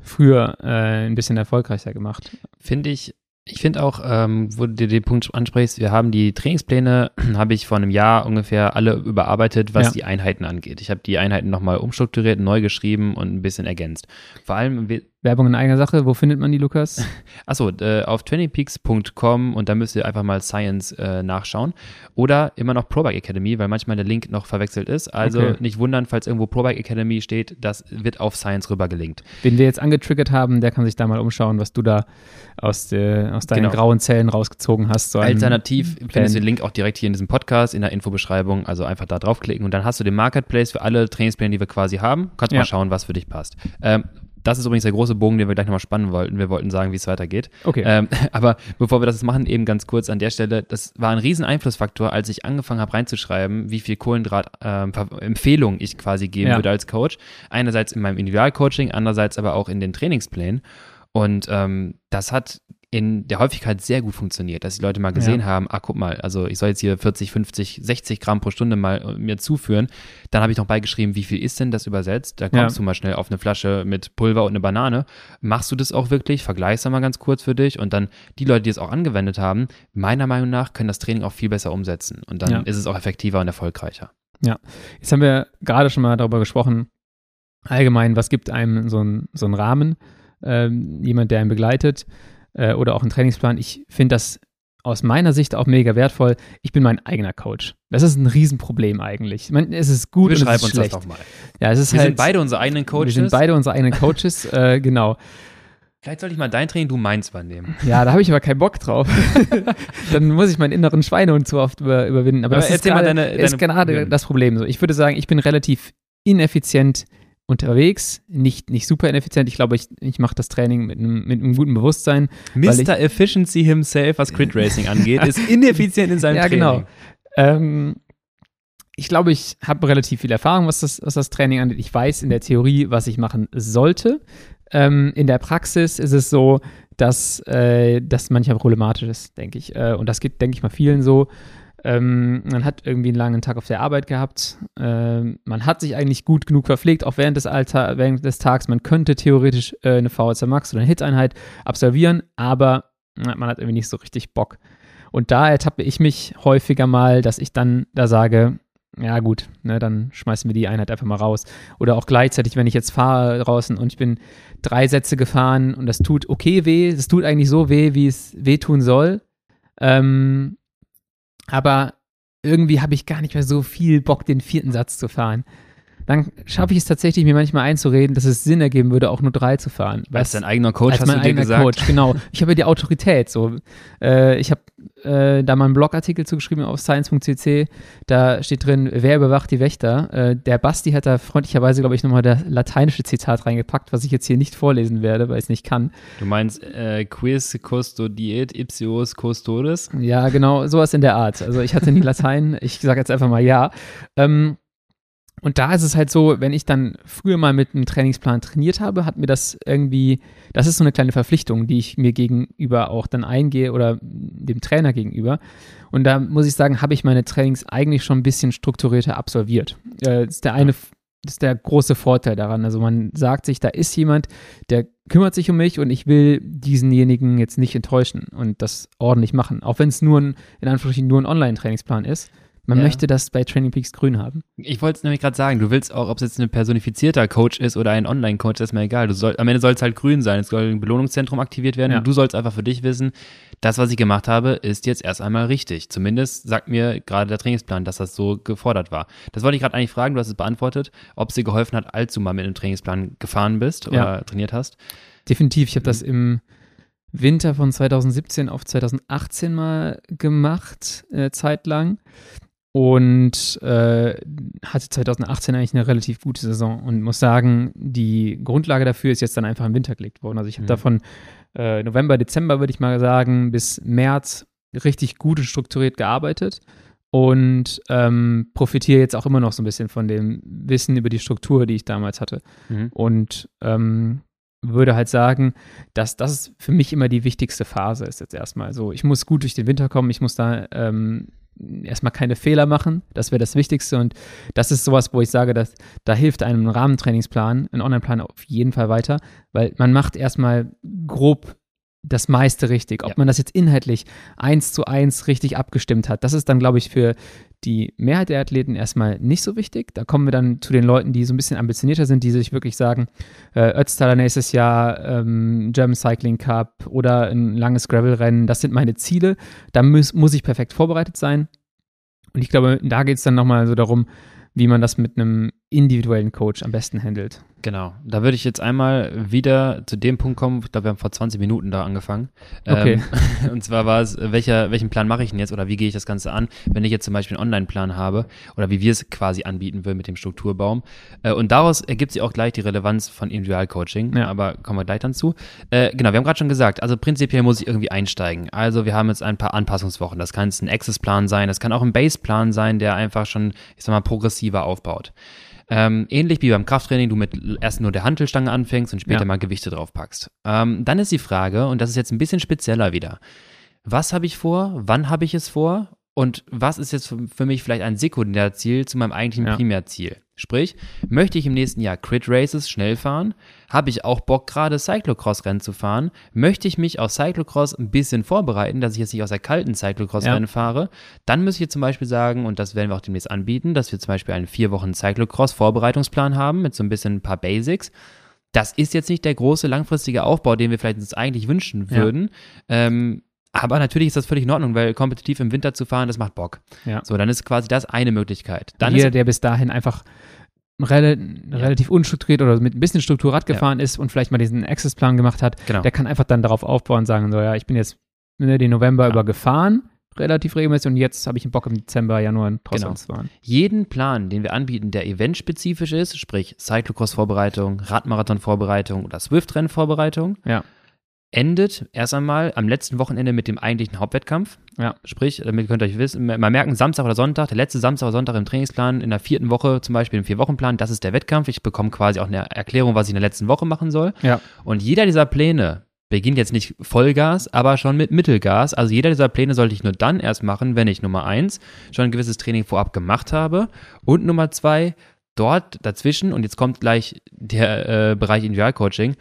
früher äh, ein bisschen erfolgreicher gemacht. Finde ich, ich finde auch, ähm, wo du den Punkt ansprichst, wir haben die Trainingspläne, habe ich vor einem Jahr ungefähr alle überarbeitet, was Ja. die Einheiten angeht. Ich habe die Einheiten nochmal umstrukturiert, neu geschrieben und ein bisschen ergänzt. Vor allem, wir- Werbung in eigener Sache, wo findet man die, Lukas? Achso, äh, auf trainingpeaks.com und da müsst ihr einfach mal Science äh, nachschauen. Oder immer noch ProBike Academy, weil manchmal der Link noch verwechselt ist. Also Okay. nicht wundern, falls irgendwo ProBike Academy steht, das wird auf Science rüber gelinkt. Wen wir jetzt angetriggert haben, der kann sich da mal umschauen, was du da aus, der, aus deinen Genau. grauen Zellen rausgezogen hast. So Alternativ findest du den Link auch direkt hier in diesem Podcast, in der Infobeschreibung. Also einfach da draufklicken und dann hast du den Marketplace für alle Trainingspläne, die wir quasi haben. Kannst Ja. mal schauen, was für dich passt. Ähm, das ist übrigens der große Bogen, den wir gleich nochmal spannen wollten. Wir wollten sagen, wie es weitergeht. Okay. Ähm, aber bevor wir das machen, eben ganz kurz an der Stelle, das war ein riesen Einflussfaktor, als ich angefangen habe reinzuschreiben, wie viel Kohlenhydrat-Empfehlungen ich quasi geben Ja. würde als Coach. Einerseits in meinem Individualcoaching, andererseits aber auch in den Trainingsplänen. Und ähm, das hat in der Häufigkeit sehr gut funktioniert, dass die Leute mal gesehen Ja. haben, ah, guck mal, also ich soll jetzt hier 40, 50, 60 Gramm pro Stunde mal äh, mir zuführen. Dann habe ich noch beigeschrieben, wie viel ist denn das übersetzt? Da kommst Ja. du mal schnell auf eine Flasche mit Pulver und eine Banane. Machst du das auch wirklich? Vergleichst da mal ganz kurz für dich und dann die Leute, die es auch angewendet haben, meiner Meinung nach können das Training auch viel besser umsetzen und dann Ja. ist es auch effektiver und erfolgreicher. Jetzt haben wir gerade schon mal darüber gesprochen, allgemein, was gibt einem so ein, so Rahmen, ähm, jemand, der einen begleitet äh, oder auch einen Trainingsplan. Ich finde das aus meiner Sicht auch mega wertvoll. Ich bin mein eigener Coach. Das ist ein Riesenproblem eigentlich. Ich meine, es ist gut und es ist uns schlecht. das doch mal. Ja, es ist Wir halt, sind beide unsere eigenen Coaches. Wir sind beide unsere eigenen Coaches, äh, genau. Vielleicht sollte ich mal dein Training, du meins übernehmen. Ja, da habe ich aber keinen Bock drauf. Dann muss ich meinen inneren Schweinehund zu oft über, überwinden. Aber, Aber das ist mal gerade, deine- ist deine gerade Probleme. das Problem. So, ich würde sagen, ich bin relativ ineffizient unterwegs, nicht, nicht super ineffizient. Ich glaube, ich, ich mache das Training mit einem, mit einem guten Bewusstsein. Mr. Efficiency himself, was Crit Racing angeht, ist ineffizient in seinem Ja, Training. genau. Ähm, ich glaube, ich habe relativ viel Erfahrung, was das, was das Training angeht. Ich weiß in der Theorie, was ich machen sollte. Ähm, in der Praxis ist es so, dass äh, das manchmal problematisch ist, denke ich. Äh, und das geht, denke ich mal, vielen so. Ähm, man hat irgendwie einen langen Tag auf der Arbeit gehabt. Ähm, man hat sich eigentlich gut genug verpflegt, auch während des, Alter, während des Tags. Man könnte theoretisch äh, eine VHC Max oder eine Hit-Einheit absolvieren, aber man hat irgendwie nicht so richtig Bock. Und da ertappe ich mich häufiger mal, dass ich dann da sage, ja gut, ne, dann schmeißen wir die Einheit einfach mal raus. Oder auch gleichzeitig, wenn ich jetzt fahre draußen und ich bin drei Sätze gefahren und das tut okay weh, es tut eigentlich so weh, wie es wehtun soll. Ähm, aber irgendwie habe ich gar nicht mehr so viel Bock, den vierten Satz zu fahren dann schaffe ich es tatsächlich, mir manchmal einzureden, dass es Sinn ergeben würde, auch nur drei zu fahren. Als dein eigener Coach als hast mein du dir eigener gesagt. Coach, genau. Ich habe ja die Autorität. So, äh, ich habe äh, da mal einen Blogartikel zugeschrieben auf science.cc. Da steht drin, wer überwacht die Wächter? Äh, der Basti hat da freundlicherweise, glaube ich, nochmal das lateinische Zitat reingepackt, was ich jetzt hier nicht vorlesen werde, weil ich es nicht kann. Du meinst äh, Quis custodiet ipsios custodes? Ja, genau, sowas in der Art. Also ich hatte nie Latein, ich sage jetzt einfach mal ja. Ähm, und da ist es halt so, wenn ich dann früher mal mit einem Trainingsplan trainiert habe, hat mir das irgendwie, das ist so eine kleine Verpflichtung, die ich mir gegenüber auch dann eingehe oder dem Trainer gegenüber. Und da muss ich sagen, habe ich meine Trainings eigentlich schon ein bisschen strukturierter absolviert. Äh, das ist der eine, das ist der große Vorteil daran. Also man sagt sich, da ist jemand, der kümmert sich um mich und ich will diesenjenigen jetzt nicht enttäuschen und das ordentlich machen. Auch wenn es nur ein, in Anführungsstrichen nur ein Online-Trainingsplan ist. Man Ja. möchte das bei Training Peaks grün haben. Ich wollte es nämlich gerade sagen, du willst auch, ob es jetzt ein personifizierter Coach ist oder ein Online-Coach, ist mir egal. Du soll, am Ende soll es halt grün sein. Es soll ein Belohnungszentrum aktiviert werden Ja. und du sollst einfach für dich wissen, das, was ich gemacht habe, ist jetzt erst einmal richtig. Zumindest sagt mir gerade der Trainingsplan, dass das so gefordert war. Das wollte ich gerade eigentlich fragen, du hast es beantwortet, ob es dir geholfen hat, als du mal mit einem Trainingsplan gefahren bist oder Ja. trainiert hast. Definitiv. Ich habe das im Winter von 2017 auf 2018 mal gemacht, äh, zeitlang. Und äh, hatte 2018 eigentlich eine relativ gute Saison und muss sagen, die Grundlage dafür ist jetzt dann einfach im Winter gelegt worden. Also ich habe Mhm. davon äh, November, Dezember, würde ich mal sagen, bis März richtig gut und strukturiert gearbeitet und ähm, profitiere jetzt auch immer noch so ein bisschen von dem Wissen über die Struktur, die ich damals hatte. Mhm. Und ähm, würde halt sagen, dass das für mich immer die wichtigste Phase ist jetzt erstmal. So, ich muss gut durch den Winter kommen, ich muss da ähm, erstmal keine Fehler machen, das wäre das Wichtigste. Und das ist sowas, wo ich sage, dass da hilft einem ein Rahmentrainingsplan, ein Online-Plan auf jeden Fall weiter, weil man macht erstmal grob das meiste richtig. Ob Ja. man das jetzt inhaltlich eins zu eins richtig abgestimmt hat, das ist dann, glaube ich, für die Mehrheit der Athleten erstmal nicht so wichtig. Da kommen wir dann zu den Leuten, die so ein bisschen ambitionierter sind, die sich wirklich sagen, äh, Ötztaler nächstes Jahr, ähm, German Cycling Cup oder ein langes Gravel-Rennen, das sind meine Ziele. Da muss, muss ich perfekt vorbereitet sein. Und ich glaube, da geht es dann nochmal so darum, wie man das mit einem individuellen Coach am besten handelt. Genau. Da würde ich jetzt einmal wieder zu dem Punkt kommen, ich glaube, wir haben vor 20 Minuten da angefangen. Okay. Ähm, und zwar war es, welcher, welchen Plan mache ich denn jetzt oder wie gehe ich das Ganze an, wenn ich jetzt zum Beispiel einen Online-Plan habe oder wie wir es quasi anbieten würden mit dem Strukturbaum. Äh, und daraus ergibt sich auch gleich die Relevanz von Individualcoaching, Ja. aber kommen wir gleich dann zu. Äh, genau, wir haben gerade schon gesagt, also prinzipiell muss ich irgendwie einsteigen. Also wir haben jetzt ein paar Anpassungswochen. Das kann jetzt ein Access-Plan sein, das kann auch ein Base-Plan sein, der einfach schon, ich sag mal, progressiver aufbaut. Ähm, ähnlich wie beim Krafttraining, du mit erst nur der Hantelstange anfängst und später Ja. mal Gewichte draufpackst. Ähm, dann ist die Frage, und das ist jetzt ein bisschen spezieller wieder, was habe ich vor, wann habe ich es vor und was ist jetzt für, mich vielleicht ein Sekundärziel zu meinem eigentlichen Ja. Primärziel? Sprich, möchte ich im nächsten Jahr Crit Races schnell fahren? Habe ich auch Bock, gerade Cyclocross-Rennen zu fahren? Möchte ich mich auf Cyclocross ein bisschen vorbereiten, dass ich jetzt nicht aus der kalten Cyclocross-Rennen Ja. fahre? Dann müsste ich zum Beispiel sagen, und das werden wir auch demnächst anbieten, dass wir zum Beispiel einen vier Wochen Cyclocross-Vorbereitungsplan haben mit so ein bisschen ein paar Basics. Das ist jetzt nicht der große langfristige Aufbau, den wir vielleicht uns eigentlich wünschen Ja. würden. Ähm, aber natürlich ist das völlig in Ordnung, weil kompetitiv im Winter zu fahren, das macht Bock. Ja. So, dann ist quasi das eine Möglichkeit. Dann Jeder, der bis dahin einfach rel relativ unstrukturiert oder mit ein bisschen Struktur Rad Ja. gefahren ist und vielleicht mal diesen Access-Plan gemacht hat, genau. der kann einfach dann darauf aufbauen und sagen, so ja, ich bin jetzt ne, den November Ja. über gefahren, relativ regelmäßig und jetzt habe ich einen Bock im Dezember, Januar trotzdem Genau. zu fahren. jeden Plan, den wir anbieten, der eventspezifisch ist, sprich Cyclocross-Vorbereitung, Radmarathon-Vorbereitung oder Swift-Rennen-Vorbereitung, Ja. Endet erst einmal am letzten Wochenende mit dem eigentlichen Hauptwettkampf. Ja. Sprich, damit könnt ihr euch wissen, mal merken, Samstag oder Sonntag, der letzte Samstag oder Sonntag im Trainingsplan, in der vierten Woche zum Beispiel im Vier-Wochen-Plan, das ist der Wettkampf. Ich bekomme quasi auch eine Erklärung, was ich in der letzten Woche machen soll. Ja. Und jeder dieser Pläne beginnt jetzt nicht Vollgas, aber schon mit Mittelgas. Also jeder dieser Pläne sollte ich nur dann erst machen, wenn ich Nummer eins schon ein gewisses Training vorab gemacht habe und Nummer zwei dort dazwischen, und jetzt kommt gleich der äh, Bereich Individualcoaching,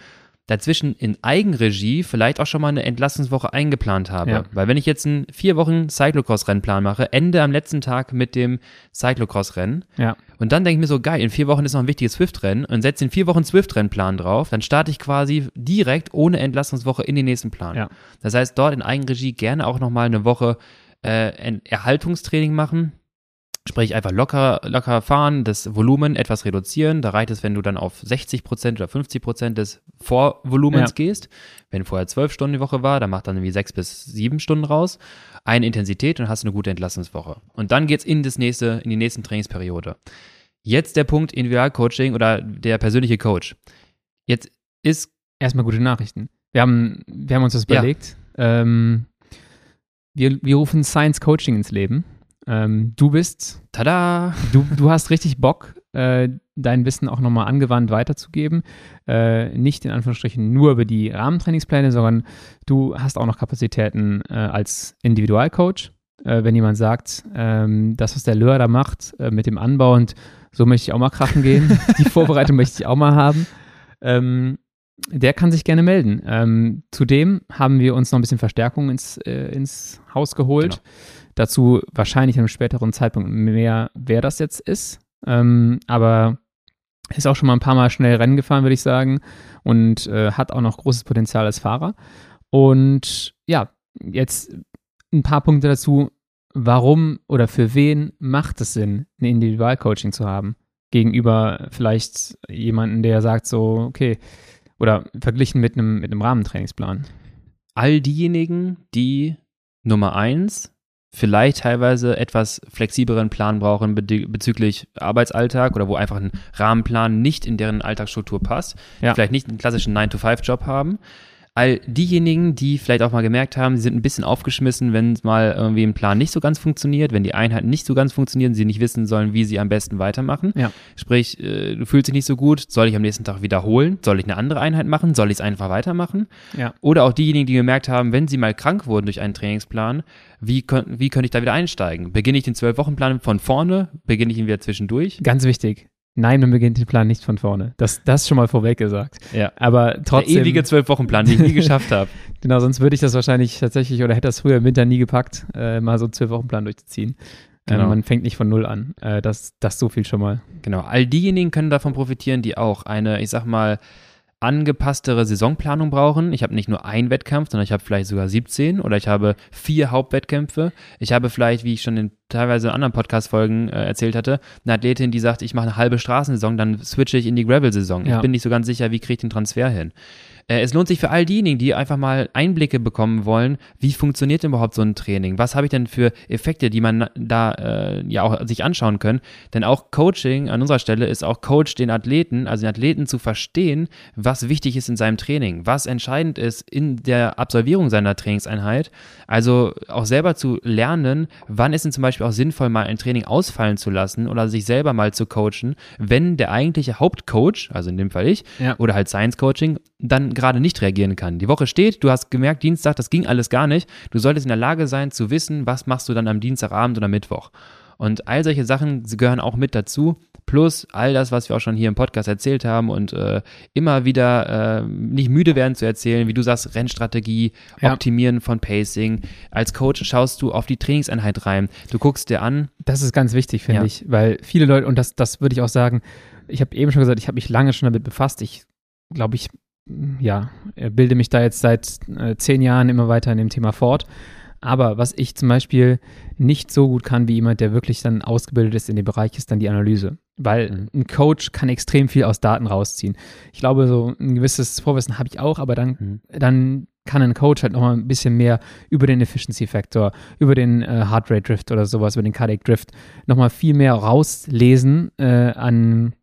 dazwischen in Eigenregie vielleicht auch schon mal eine Entlastungswoche eingeplant habe. Ja. Weil wenn ich jetzt einen vier Wochen Cyclocross-Rennplan mache, ende am letzten Tag mit dem Cyclocross-Rennen Ja. und dann denke ich mir so, geil, in vier Wochen ist noch ein wichtiges Swift-Rennen und setze in vier Wochen Swift-Rennplan drauf, dann starte ich quasi direkt ohne Entlastungswoche in den nächsten Plan. Ja. Das heißt, dort in Eigenregie gerne auch nochmal eine Woche äh, ein Erhaltungstraining machen. Sprich, einfach locker, locker fahren, das Volumen etwas reduzieren. Da reicht es, wenn du dann auf 60% oder 50% des Vorvolumens Ja. gehst. Wenn vorher zwölf Stunden die Woche war, dann macht dann irgendwie sechs bis sieben Stunden raus. Eine Intensität und hast eine gute Entlastungswoche. Und dann geht's in das nächste, in die nächsten Trainingsperiode. Jetzt der Punkt Individualcoaching oder der persönliche Coach. Jetzt ist Erstmal gute Nachrichten. Wir haben, wir haben uns das Ja. überlegt. Ähm, wir, wir rufen Science Coaching ins Leben. Ähm, du bist, tada! du, du hast richtig Bock, äh, dein Wissen auch nochmal angewandt weiterzugeben. Äh, nicht in Anführungsstrichen nur über die Rahmentrainingspläne, sondern du hast auch noch Kapazitäten äh, als Individualcoach. Äh, wenn jemand sagt, ähm, das, was der Löhr da macht äh, mit dem Anbau und so möchte ich auch mal krachen gehen, die Vorbereitung möchte ich auch mal haben, ähm, der kann sich gerne melden. Ähm, zudem haben wir uns noch ein bisschen Verstärkung ins, äh, ins Haus geholt. Genau. Dazu wahrscheinlich an einem späteren Zeitpunkt mehr, wer das jetzt ist. Ähm, aber ist auch schon mal ein paar Mal schnell Rennen gefahren, würde ich sagen. Und äh, hat auch noch großes Potenzial als Fahrer. Und ja, jetzt ein paar Punkte dazu. Warum oder für wen macht es Sinn, ein Individualcoaching zu haben? Gegenüber vielleicht jemanden, der sagt so, okay, oder verglichen mit einem, mit einem Rahmentrainingsplan. all diejenigen, die Nummer eins vielleicht teilweise etwas flexibleren Plan brauchen bezüglich Arbeitsalltag oder wo einfach ein Rahmenplan nicht in deren Alltagsstruktur passt, Ja. vielleicht nicht einen klassischen 9-to-5-Job haben. All diejenigen, die vielleicht auch mal gemerkt haben, sie sind ein bisschen aufgeschmissen, wenn mal irgendwie ein Plan nicht so ganz funktioniert, wenn die Einheiten nicht so ganz funktionieren, sie nicht wissen sollen, wie sie am besten weitermachen. Ja. Sprich, äh, du fühlst dich nicht so gut, soll ich am nächsten Tag wiederholen? Soll ich eine andere Einheit machen? Soll ich es einfach weitermachen? Ja. Oder auch diejenigen, die gemerkt haben, wenn sie mal krank wurden durch einen Trainingsplan, wie, könnt, wie könnte ich da wieder einsteigen? Beginne ich den Zwölf-Wochen-Plan von vorne? Beginne ich ihn wieder zwischendurch? Ganz wichtig. Nein, man beginnt den Plan nicht von vorne. Das, das schon mal vorweg gesagt. Ja. Aber trotzdem. Der ewige Zwölf-Wochen-Plan, den ich nie geschafft habe. Genau, sonst würde ich das wahrscheinlich tatsächlich oder hätte das früher im Winter nie gepackt, äh, mal so einen Zwölf-Wochen-Plan durchzuziehen. Genau. Ähm, man fängt nicht von Null an. Äh, das, das so viel schon mal. Genau. All diejenigen können davon profitieren, die auch eine, ich sag mal, angepasstere Saisonplanung brauchen. Ich habe nicht nur einen Wettkampf, sondern ich habe vielleicht sogar 17 oder ich habe vier Hauptwettkämpfe. Ich habe vielleicht, wie ich schon in teilweise in anderen Podcast-Folgen äh, erzählt hatte, eine Athletin, die sagt, ich mache eine halbe Straßensaison, dann switche ich in die Gravel-Saison. Ja. Ich bin nicht so ganz sicher, wie kriege ich den Transfer hin. Äh, es lohnt sich für all diejenigen, die einfach mal Einblicke bekommen wollen, wie funktioniert denn überhaupt so ein Training? Was habe ich denn für Effekte, die man da äh, ja auch sich anschauen können? Denn auch Coaching an unserer Stelle ist auch Coach den Athleten, also den Athleten zu verstehen, was wichtig ist in seinem Training, was entscheidend ist in der Absolvierung seiner Trainingseinheit. Also auch selber zu lernen, wann ist denn zum Beispiel auch sinnvoll, mal ein Training ausfallen zu lassen oder sich selber mal zu coachen, wenn der eigentliche Hauptcoach, also in dem Fall ich, Ja. oder halt Science Coaching, dann gerade nicht reagieren kann. Die Woche steht, du hast gemerkt, Dienstag, das ging alles gar nicht. Du solltest in der Lage sein zu wissen, was machst du dann am Dienstagabend oder Mittwoch. Und all solche Sachen gehören auch mit dazu. Plus all das, was wir auch schon hier im Podcast erzählt haben und äh, immer wieder äh, nicht müde werden zu erzählen, wie du sagst, Rennstrategie, Ja. Optimieren von Pacing. Als Coach schaust du auf die Trainingseinheit rein. Du guckst dir an, Das ist ganz wichtig, finde Ja. ich, weil viele Leute, und das, das würde ich auch sagen, ich habe eben schon gesagt, ich habe mich lange schon damit befasst. Ich glaube, ich ja, bilde mich da jetzt seit äh, zehn Jahren immer weiter in dem Thema fort. Aber was ich zum Beispiel nicht so gut kann wie jemand, der wirklich dann ausgebildet ist in dem Bereich, ist dann die Analyse. Weil Mhm. ein Coach kann extrem viel aus Daten rausziehen. Ich glaube, so ein gewisses Vorwissen habe ich auch, aber dann, Mhm. dann kann ein Coach halt nochmal ein bisschen mehr über den Efficiency Factor, über den äh, Heart Rate Drift oder sowas, über den Cardiac Drift, nochmal viel mehr rauslesen äh, an,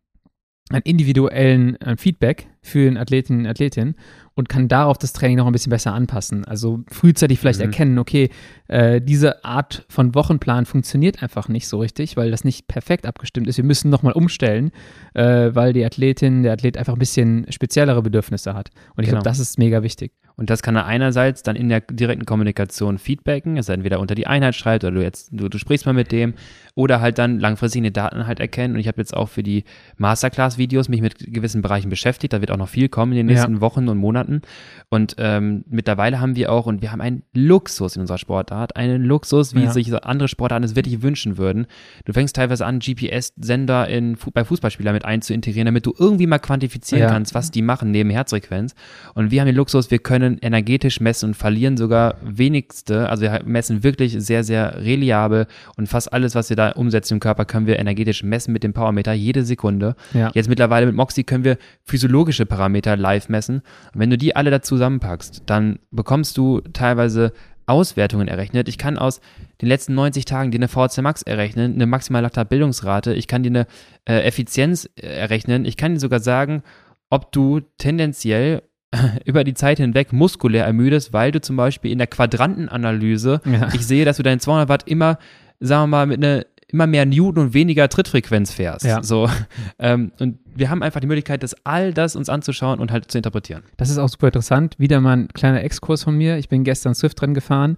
an individuellen äh, Feedback, für den Athleten, Athletin und kann darauf das Training noch ein bisschen besser anpassen. Also frühzeitig vielleicht mhm. erkennen, okay, äh, diese Art von Wochenplan funktioniert einfach nicht so richtig, weil das nicht perfekt abgestimmt ist. Wir müssen nochmal umstellen, äh, weil die Athletin, der Athlet einfach ein bisschen speziellere Bedürfnisse hat. Und ich genau. glaube, das ist mega wichtig. Und das kann er einerseits dann in der direkten Kommunikation feedbacken, es entweder unter die Einheit schreibt oder du jetzt, du, du sprichst mal mit dem oder halt dann langfristig eine Daten halt erkennen. Und ich habe jetzt auch für die Masterclass-Videos mich mit gewissen Bereichen beschäftigt. Da wird auch noch viel kommen in den nächsten ja. Wochen und Monaten. Und ähm, mittlerweile haben wir auch, und wir haben einen Luxus in unserer Sportart, einen Luxus, wie ja. sich andere Sportarten es wirklich wünschen würden. Du fängst teilweise an, GPS-Sender in, bei Fußballspielern mit einzuintegrieren, damit du irgendwie mal quantifizieren ja. kannst, was die machen neben Herzfrequenz. Und wir haben den Luxus, wir können energetisch messen und verlieren sogar wenigste, also wir messen wirklich sehr, sehr reliabel und fast alles, was wir da umsetzen im Körper, können wir energetisch messen mit dem Powermeter jede Sekunde. Ja. Jetzt mittlerweile mit Moxie können wir physiologische Parameter live messen. Und wenn du die alle da zusammenpackst, dann bekommst du teilweise Auswertungen errechnet. Ich kann aus den letzten 90 Tagen dir eine VC Max errechnen, eine maximale Laktatbildungsrate. Ich kann dir eine äh, Effizienz äh, errechnen. Ich kann dir sogar sagen, ob du tendenziell über die Zeit hinweg muskulär ermüdest, weil du zum Beispiel in der Quadrantenanalyse, ja. ich sehe, dass du deine 200 Watt immer, sagen wir mal, mit einer immer mehr Newton und weniger Trittfrequenz fährst. Ja. So, ähm, und wir haben einfach die Möglichkeit, das all das uns anzuschauen und halt zu interpretieren. Das ist auch super interessant. Wieder mal ein kleiner Exkurs von mir. Ich bin gestern Swift dran gefahren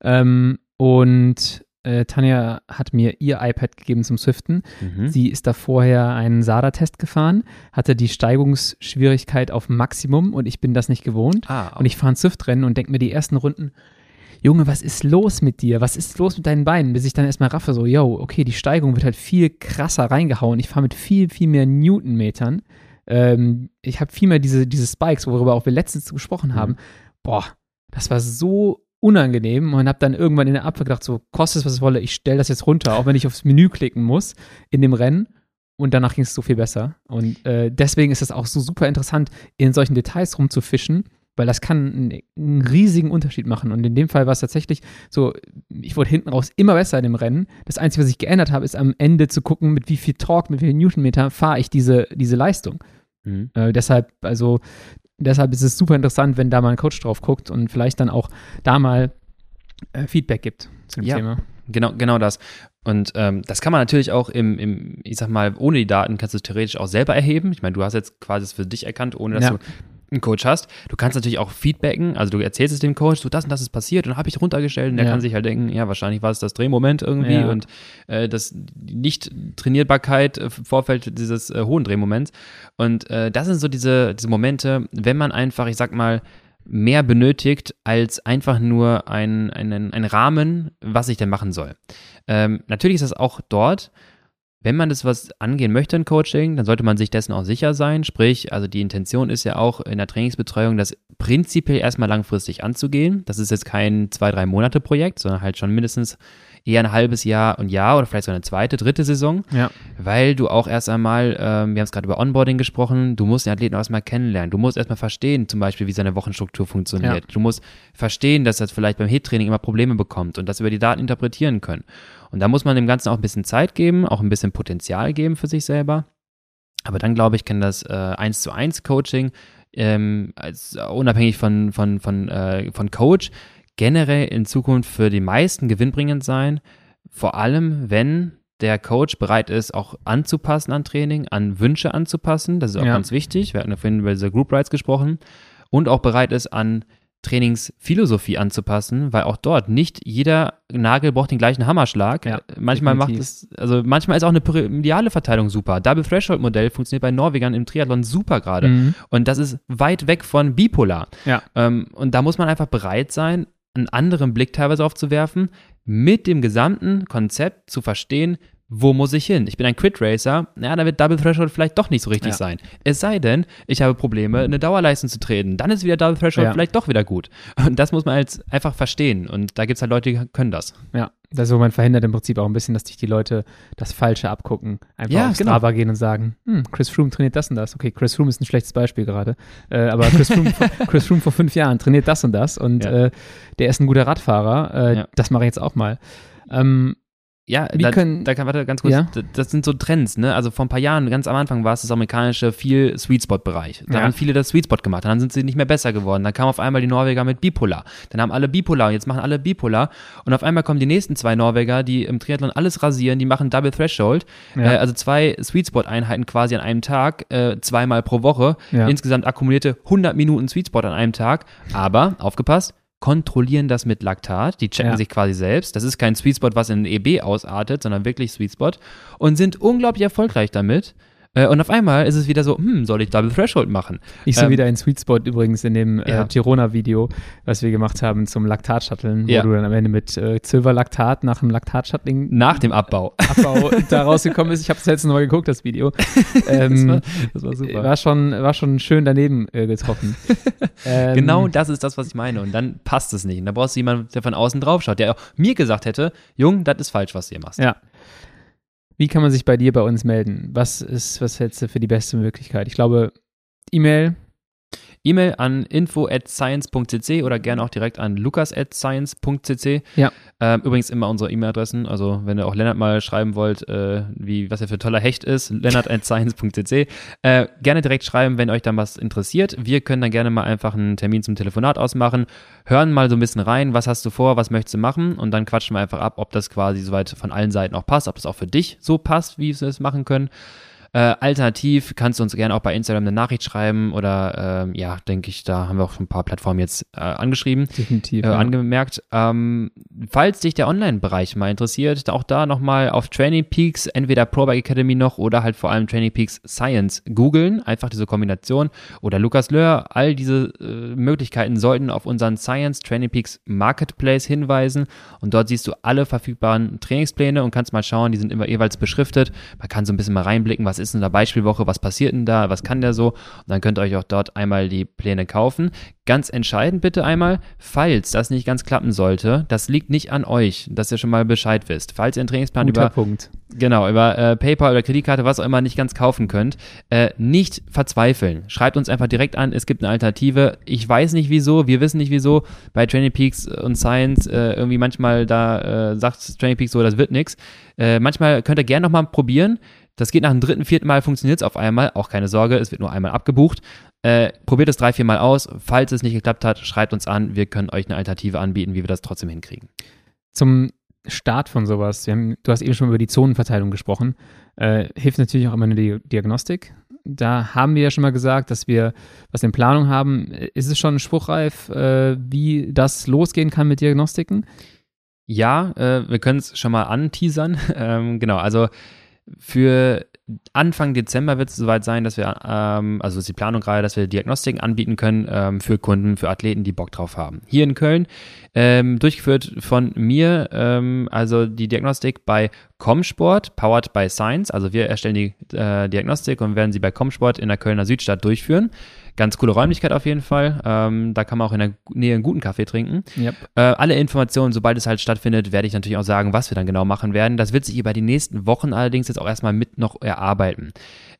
ähm, und äh, Tanja hat mir ihr iPad gegeben zum Swiften. Mhm. Sie ist da vorher einen SADA-Test gefahren, hatte die Steigungsschwierigkeit auf Maximum und ich bin das nicht gewohnt. Ah, okay. Und ich fahre ein Swift-Rennen und denke mir die ersten Runden, Junge, was ist los mit dir? Was ist los mit deinen Beinen? Bis ich dann erstmal raffe, so, yo, okay, die Steigung wird halt viel krasser reingehauen. Ich fahre mit viel, viel mehr Newtonmetern. Ähm, ich habe viel mehr diese, diese Spikes, worüber auch wir letztens gesprochen haben. Mhm. Boah, das war so unangenehm und habe dann irgendwann in der Abfahrt gedacht, so, kostet es, was es wolle, ich stelle das jetzt runter, auch wenn ich aufs Menü klicken muss in dem Rennen. Und danach ging es so viel besser. Und äh, deswegen ist es auch so super interessant, in solchen Details rumzufischen weil das kann einen, einen, riesigen Unterschied machen. Und in dem Fall war es tatsächlich so, ich wurde hinten raus immer besser in dem Rennen. Das Einzige, was ich geändert habe, ist am Ende zu gucken, mit wie viel Torque, mit wie viel Newtonmeter fahre ich diese, diese Leistung. Mhm. Äh, deshalb, also, deshalb ist es super interessant, wenn da mal ein Coach drauf guckt und vielleicht dann auch da mal äh, Feedback gibt zu dem ja. Thema. Genau, genau das. Und ähm, das kann man natürlich auch im, im, ich sag mal, ohne die Daten kannst du es theoretisch auch selber erheben. Ich meine, du hast jetzt quasi es für dich erkannt, ohne dass ja. du einen Coach hast. Du kannst natürlich auch feedbacken, also du erzählst es dem Coach, so das und das ist passiert und dann habe ich runtergestellt und der ja. kann sich halt denken, ja, wahrscheinlich war es das Drehmoment irgendwie ja. und äh, das Nicht-Trainierbarkeit im Vorfeld dieses äh, hohen Drehmoments. Und äh, das sind so diese, diese Momente, wenn man einfach, ich sag mal, mehr benötigt als einfach nur ein, einen, ein Rahmen, was ich denn machen soll. Ähm, natürlich ist das auch dort wenn man das was angehen möchte in Coaching, dann sollte man sich dessen auch sicher sein. Sprich, also die Intention ist ja auch in der Trainingsbetreuung, das prinzipiell erstmal langfristig anzugehen. Das ist jetzt kein zwei, drei Monate Projekt, sondern halt schon mindestens eher ein halbes Jahr und Jahr oder vielleicht so eine zweite, dritte Saison, ja. weil du auch erst einmal, ähm, wir haben es gerade über Onboarding gesprochen, du musst den Athleten auch erstmal kennenlernen. Du musst erstmal verstehen, zum Beispiel, wie seine Wochenstruktur funktioniert. Ja. Du musst verstehen, dass er vielleicht beim Hit-Training immer Probleme bekommt und das über die Daten interpretieren können. Und da muss man dem Ganzen auch ein bisschen Zeit geben, auch ein bisschen Potenzial geben für sich selber. Aber dann, glaube ich, kann das äh, 1 zu 1 Coaching, ähm, als, unabhängig von, von, von, äh, von Coach, generell in Zukunft für die meisten gewinnbringend sein. Vor allem, wenn der Coach bereit ist, auch anzupassen an Training, an Wünsche anzupassen. Das ist auch ja. ganz wichtig. Wir hatten ja vorhin über diese Group Rights gesprochen. Und auch bereit ist, an Trainingsphilosophie anzupassen, weil auch dort nicht jeder Nagel braucht den gleichen Hammerschlag. Ja, manchmal definitiv. macht es, also manchmal ist auch eine mediale Verteilung super. Double Threshold Modell funktioniert bei Norwegern im Triathlon super gerade. Mhm. Und das ist weit weg von bipolar. Ja. Ähm, und da muss man einfach bereit sein, einen anderen Blick teilweise aufzuwerfen, mit dem gesamten Konzept zu verstehen, wo muss ich hin? Ich bin ein Crit Racer, ja, da wird Double Threshold vielleicht doch nicht so richtig ja. sein. Es sei denn, ich habe Probleme, eine Dauerleistung zu treten. Dann ist wieder Double Threshold ja. vielleicht doch wieder gut. Und das muss man halt einfach verstehen. Und da gibt es halt Leute, die können das. Ja, das ist so, man verhindert im Prinzip auch ein bisschen, dass sich die Leute das Falsche abgucken. Einfach ja, auf genau. Strava gehen und sagen, hm, Chris Froome trainiert das und das. Okay, Chris Froome ist ein schlechtes Beispiel gerade. Äh, aber Chris Froome, Chris Froome vor fünf Jahren trainiert das und das und ja. äh, der ist ein guter Radfahrer. Äh, das mache ich jetzt auch mal. Ähm, ja, Wie da, können- da kann, warte, ganz kurz, Ja? das sind so Trends, ne? Also vor ein paar Jahren, ganz am Anfang war es das amerikanische viel Sweet Spot-Bereich. Da Ja. haben viele das Sweet Spot gemacht, dann sind sie nicht mehr besser geworden. Dann kam auf einmal die Norweger mit Bipolar. Dann haben alle Bipolar und jetzt machen alle Bipolar. Und auf einmal kommen die nächsten zwei Norweger, die im Triathlon alles rasieren, die machen Double Threshold. Ja. Äh, also zwei Sweet Spot-Einheiten quasi an einem Tag, äh, zweimal pro Woche. Insgesamt akkumulierte 100 Minuten Sweet Spot an einem Tag. Aber, aufgepasst, kontrollieren das mit Laktat. Die checken Ja. sich quasi selbst. Das ist kein Sweet Spot, was in EB ausartet, sondern wirklich Sweet Spot. Und sind unglaublich erfolgreich damit. Äh, Und auf einmal ist es wieder so, hm, soll ich Double Threshold machen? Ich so Ähm, wieder ein Sweet Spot übrigens in dem Ja. äh, Girona-Video, was wir gemacht haben zum Laktat-Shutteln, Ja. wo du dann am Ende mit äh, Silver-Laktat nach dem Laktat-Shuttling Nach dem Abbau. Abbau da rausgekommen ist. Ich habe es jetzt nochmal geguckt, das Video. Ähm, war- das war super. War schon, war schon schön daneben äh, getroffen. ähm, Genau das ist das, was ich meine. Und dann passt es nicht. Und da brauchst du jemanden, der von außen drauf schaut, der auch mir gesagt hätte, Jung, das ist falsch, was du hier machst. Ja. Wie kann man sich bei dir bei uns melden? Was ist, was hältst du für die beste Möglichkeit? Ich glaube, E-Mail, E-Mail an info at science.cc oder gerne auch direkt an lukas at science.cc. Ja. Ähm, übrigens immer unsere E-Mail-Adressen. Also wenn ihr auch Lennart mal schreiben wollt, äh, wie, was er für ein toller Hecht ist, lennart at science.cc. Äh, gerne direkt schreiben, wenn euch dann was interessiert. Wir können dann gerne mal einfach einen Termin zum Telefonat ausmachen, hören mal so ein bisschen rein, was hast du vor, was möchtest du machen und dann quatschen wir einfach ab, ob das quasi soweit von allen Seiten auch passt, ob das auch für dich so passt, wie wir es machen können. Äh, alternativ kannst du uns gerne auch bei Instagram eine Nachricht schreiben oder ähm, ja, denke ich, da haben wir auch schon ein paar Plattformen jetzt äh, angeschrieben, definitiv. äh, ja. angemerkt. Ähm, falls dich der Online-Bereich mal interessiert, auch da nochmal auf Training Peaks, entweder Pro Bike Academy noch oder halt vor allem Training Peaks Science googeln, einfach diese Kombination oder Lukas Löhr, all diese äh, Möglichkeiten sollten auf unseren Science Training Peaks Marketplace hinweisen und dort siehst du alle verfügbaren Trainingspläne und kannst mal schauen, die sind immer jeweils beschriftet. Man kann so ein bisschen mal reinblicken, was ist in der Beispielwoche, was passiert denn da, was kann der so und dann könnt ihr euch auch dort einmal die Pläne kaufen. Ganz entscheidend bitte einmal, falls das nicht ganz klappen sollte, das liegt nicht an euch, dass ihr schon mal Bescheid wisst. Falls ihr einen Trainingsplan Guter über Punkt. Genau, über äh, PayPal oder Kreditkarte, was auch immer, nicht ganz kaufen könnt, äh, nicht verzweifeln. Schreibt uns einfach direkt an, es gibt eine Alternative. Ich weiß nicht wieso, wir wissen nicht wieso. Bei Training Peaks und Science äh, irgendwie manchmal da äh, sagt Training Peaks so, das wird nix. Äh, manchmal könnt ihr gerne nochmal probieren. Das geht nach dem dritten, vierten Mal, funktioniert es auf einmal. Auch keine Sorge, es wird nur einmal abgebucht. Äh, probiert es drei, vier Mal aus. Falls es nicht geklappt hat, schreibt uns an. Wir können euch eine Alternative anbieten, wie wir das trotzdem hinkriegen. Zum Start von sowas, haben, du hast eben schon über die Zonenverteilung gesprochen, äh, hilft natürlich auch immer eine Di Diagnostik. Da haben wir ja schon mal gesagt, dass wir was in Planung haben. Ist es schon spruchreif, äh, wie das losgehen kann mit Diagnostiken? Ja, äh, wir können es schon mal anteasern. ähm, genau, also für Anfang Dezember wird es soweit sein, dass wir, ähm, also ist die Planung gerade, dass wir Diagnostiken anbieten können ähm, für Kunden, für Athleten, die Bock drauf haben. Hier in Köln, ähm, durchgeführt von mir, ähm, also die Diagnostik bei Comsport, powered by Science. Also wir erstellen die äh, Diagnostik und werden sie bei Comsport in der Kölner Südstadt durchführen. Ganz coole Räumlichkeit auf jeden Fall. Ähm, da kann man auch in der Nähe einen guten Kaffee trinken. Yep. Äh, alle Informationen, sobald es halt stattfindet, werde ich natürlich auch sagen, was wir dann genau machen werden. Das wird sich über die nächsten Wochen allerdings jetzt auch erstmal mit noch erarbeiten.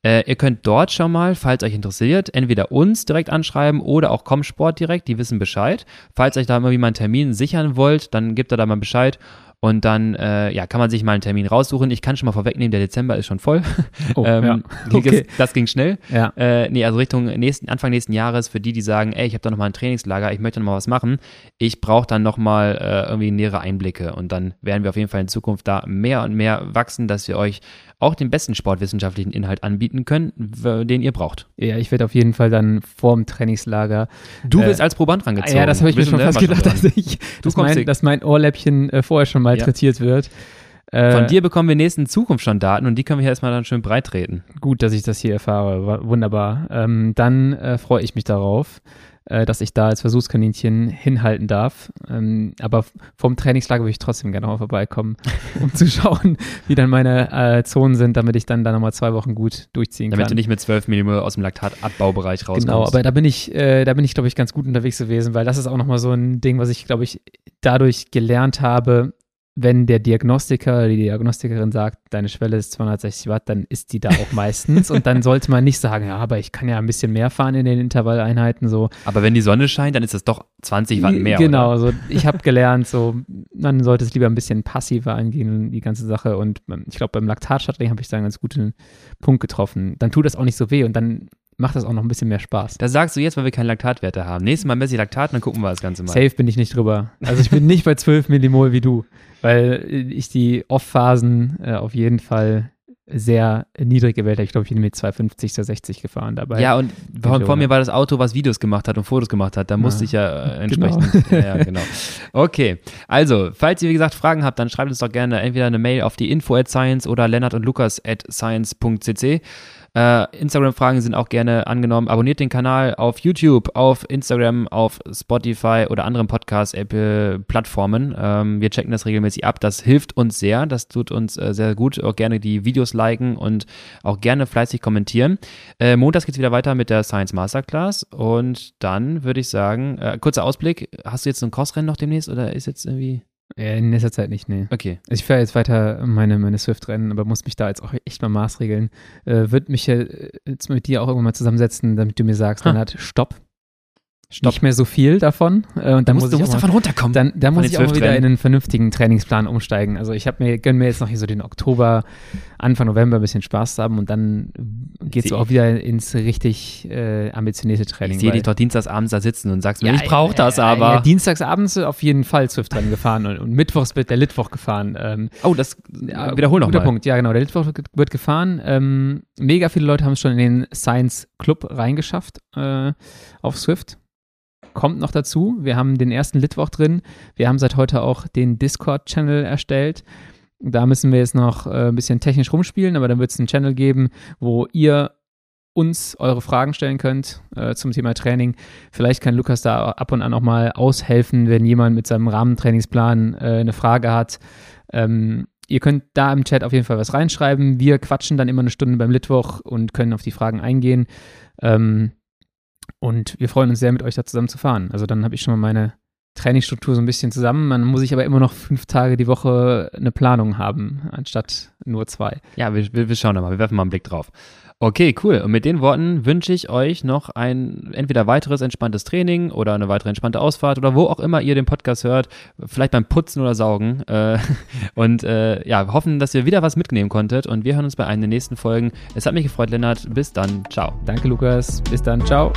Äh, ihr könnt dort schon mal, falls euch interessiert, entweder uns direkt anschreiben oder auch Comsport direkt, die wissen Bescheid. Falls euch da irgendwie mal einen Termin sichern wollt, dann gebt ihr da mal Bescheid. Und dann äh, ja, kann man sich mal einen Termin raussuchen. Ich kann schon mal vorwegnehmen, der Dezember ist schon voll. Oh, ähm, ja. Okay. Das ging schnell. Ja. Äh, nee, also Richtung nächsten, Anfang nächsten Jahres für die, die sagen, ey, ich habe da nochmal ein Trainingslager, ich möchte nochmal was machen. Ich brauche dann nochmal äh, irgendwie nähere Einblicke und dann werden wir auf jeden Fall in Zukunft da mehr und mehr wachsen, dass wir euch auch den besten sportwissenschaftlichen Inhalt anbieten können, den ihr braucht. Ja, ich werde auf jeden Fall dann vorm Trainingslager. Du Äh, wirst als Proband rangezogen. Ja, das habe ich Du mir bist schon fast gedacht, dran. dass, ich, dass, kommst mein, dass mein Ohrläppchen äh, vorher schon mal Ja. trittiert wird. Äh, Von dir bekommen wir nächsten Zukunft schon Daten und die können wir hier erstmal dann schön breit treten. Gut, dass ich das hier erfahre. Wunderbar. Ähm, dann äh, freue ich mich darauf, äh, dass ich da als Versuchskaninchen hinhalten darf. Ähm, aber vom Trainingslager würde ich trotzdem gerne mal vorbeikommen, um zu schauen, wie dann meine äh, Zonen sind, damit ich dann da nochmal zwei Wochen gut durchziehen Damit kann. du nicht mit 12 mm aus dem Laktatabbaubereich rauskommst. Genau, aber da bin ich, äh, da bin ich, glaube ich, ganz gut unterwegs gewesen, weil das ist auch nochmal so ein Ding, was ich, glaube ich, dadurch gelernt habe, wenn der Diagnostiker, die Diagnostikerin sagt, deine Schwelle ist 260 Watt, dann ist die da auch meistens. und dann sollte man nicht sagen, ja, aber ich kann ja ein bisschen mehr fahren in den Intervalleinheiten. So. Aber wenn die Sonne scheint, dann ist das doch 20 Watt mehr. Genau, oder? so ich habe gelernt, so man sollte es lieber ein bisschen passiver angehen, die ganze Sache. Und ähm, ich glaube, beim Laktatstadtring habe ich da einen ganz guten Punkt getroffen. Dann tut das auch nicht so weh und dann macht das auch noch ein bisschen mehr Spaß. Das sagst du jetzt, weil wir keine Laktatwerte haben. Nächstes Mal messe ich Laktat, dann gucken wir das Ganze mal. Safe bin ich nicht drüber. Also ich bin nicht bei 12 Millimol wie du, weil ich die Off-Phasen äh, auf jeden Fall sehr niedrig gewählt habe. Ich glaube, ich bin mit 250, 260 gefahren dabei. Ja, und vor, vor, mir war das Auto, was Videos gemacht hat und Fotos gemacht hat. Da musste ich ja äh, entsprechend. Genau. Ja, genau. Okay. Also, falls ihr, wie gesagt, Fragen habt, dann schreibt uns doch gerne entweder eine Mail auf die info at science oder lennart und lukas at science.cc. Äh, Instagram-Fragen sind auch gerne angenommen. Abonniert den Kanal auf YouTube, auf Instagram, auf Spotify oder anderen Podcast-Plattformen. Ähm, wir checken das regelmäßig ab. Das hilft uns sehr. Das tut uns äh, sehr gut. Auch gerne die Videos liken und auch gerne fleißig kommentieren. Äh, montags geht es wieder weiter mit der Science Masterclass. Und dann würde ich sagen, äh, kurzer Ausblick. Hast du jetzt ein Crossrennen noch demnächst oder ist jetzt irgendwie. In nächster Zeit nicht, nee. Okay. Ich fahre jetzt weiter meine, meine Swift-Rennen, aber muss mich da jetzt auch echt mal maßregeln. Äh, Wird mich jetzt mit dir auch irgendwann mal zusammensetzen, damit du mir sagst, ha. Lennart, stopp. Stopp. Nicht mehr so viel davon. Äh, und dann muss du musst davon runterkommen. Dann, dann muss ich auch mal wieder in einen vernünftigen Trainingsplan umsteigen. Also ich habe mir, gönn mir jetzt noch hier so den Oktober, Anfang November ein bisschen Spaß haben und dann geht es auch wieder ins richtig äh, ambitionierte Training. Ich sehe dich doch dienstagsabends da sitzen und sagst mir, ja, ich brauche das aber. Ja, dienstagsabends auf jeden Fall Swift dran gefahren und, und, mittwochs wird der Litwoch gefahren. Ähm, oh, das äh, wiederhol noch guter mal. Punkt, ja genau, der Litwoch wird gefahren. Ähm, mega viele Leute haben es schon in den Science Club reingeschafft äh, auf Swift kommt noch dazu. Wir haben den ersten Litwoch drin. Wir haben seit heute auch den Discord-Channel erstellt. Da müssen wir jetzt noch äh, ein bisschen technisch rumspielen, aber dann wird es einen Channel geben, wo ihr uns eure Fragen stellen könnt äh, zum Thema Training. Vielleicht kann Lukas da ab und an auch mal aushelfen, wenn jemand mit seinem Rahmentrainingsplan äh, eine Frage hat. Ähm, ihr könnt da im Chat auf jeden Fall was reinschreiben. Wir quatschen dann immer eine Stunde beim Litwoch und können auf die Fragen eingehen. Ähm, und wir freuen uns sehr, mit euch da zusammen zu fahren. Also dann habe ich schon mal meine Trainingsstruktur so ein bisschen zusammen. Man muss ich aber immer noch fünf Tage die Woche eine Planung haben, anstatt nur zwei. Ja, wir, wir schauen da mal, wir werfen mal einen Blick drauf. Okay, cool. Und mit den Worten wünsche ich euch noch ein entweder weiteres entspanntes Training oder eine weitere entspannte Ausfahrt oder wo auch immer ihr den Podcast hört, vielleicht beim Putzen oder Saugen. Äh, und äh, ja, hoffen, dass ihr wieder was mitnehmen konntet. Und wir hören uns bei einer der nächsten Folgen. Es hat mich gefreut, Lennart. Bis dann. Ciao. Danke, Lukas. Bis dann. Ciao.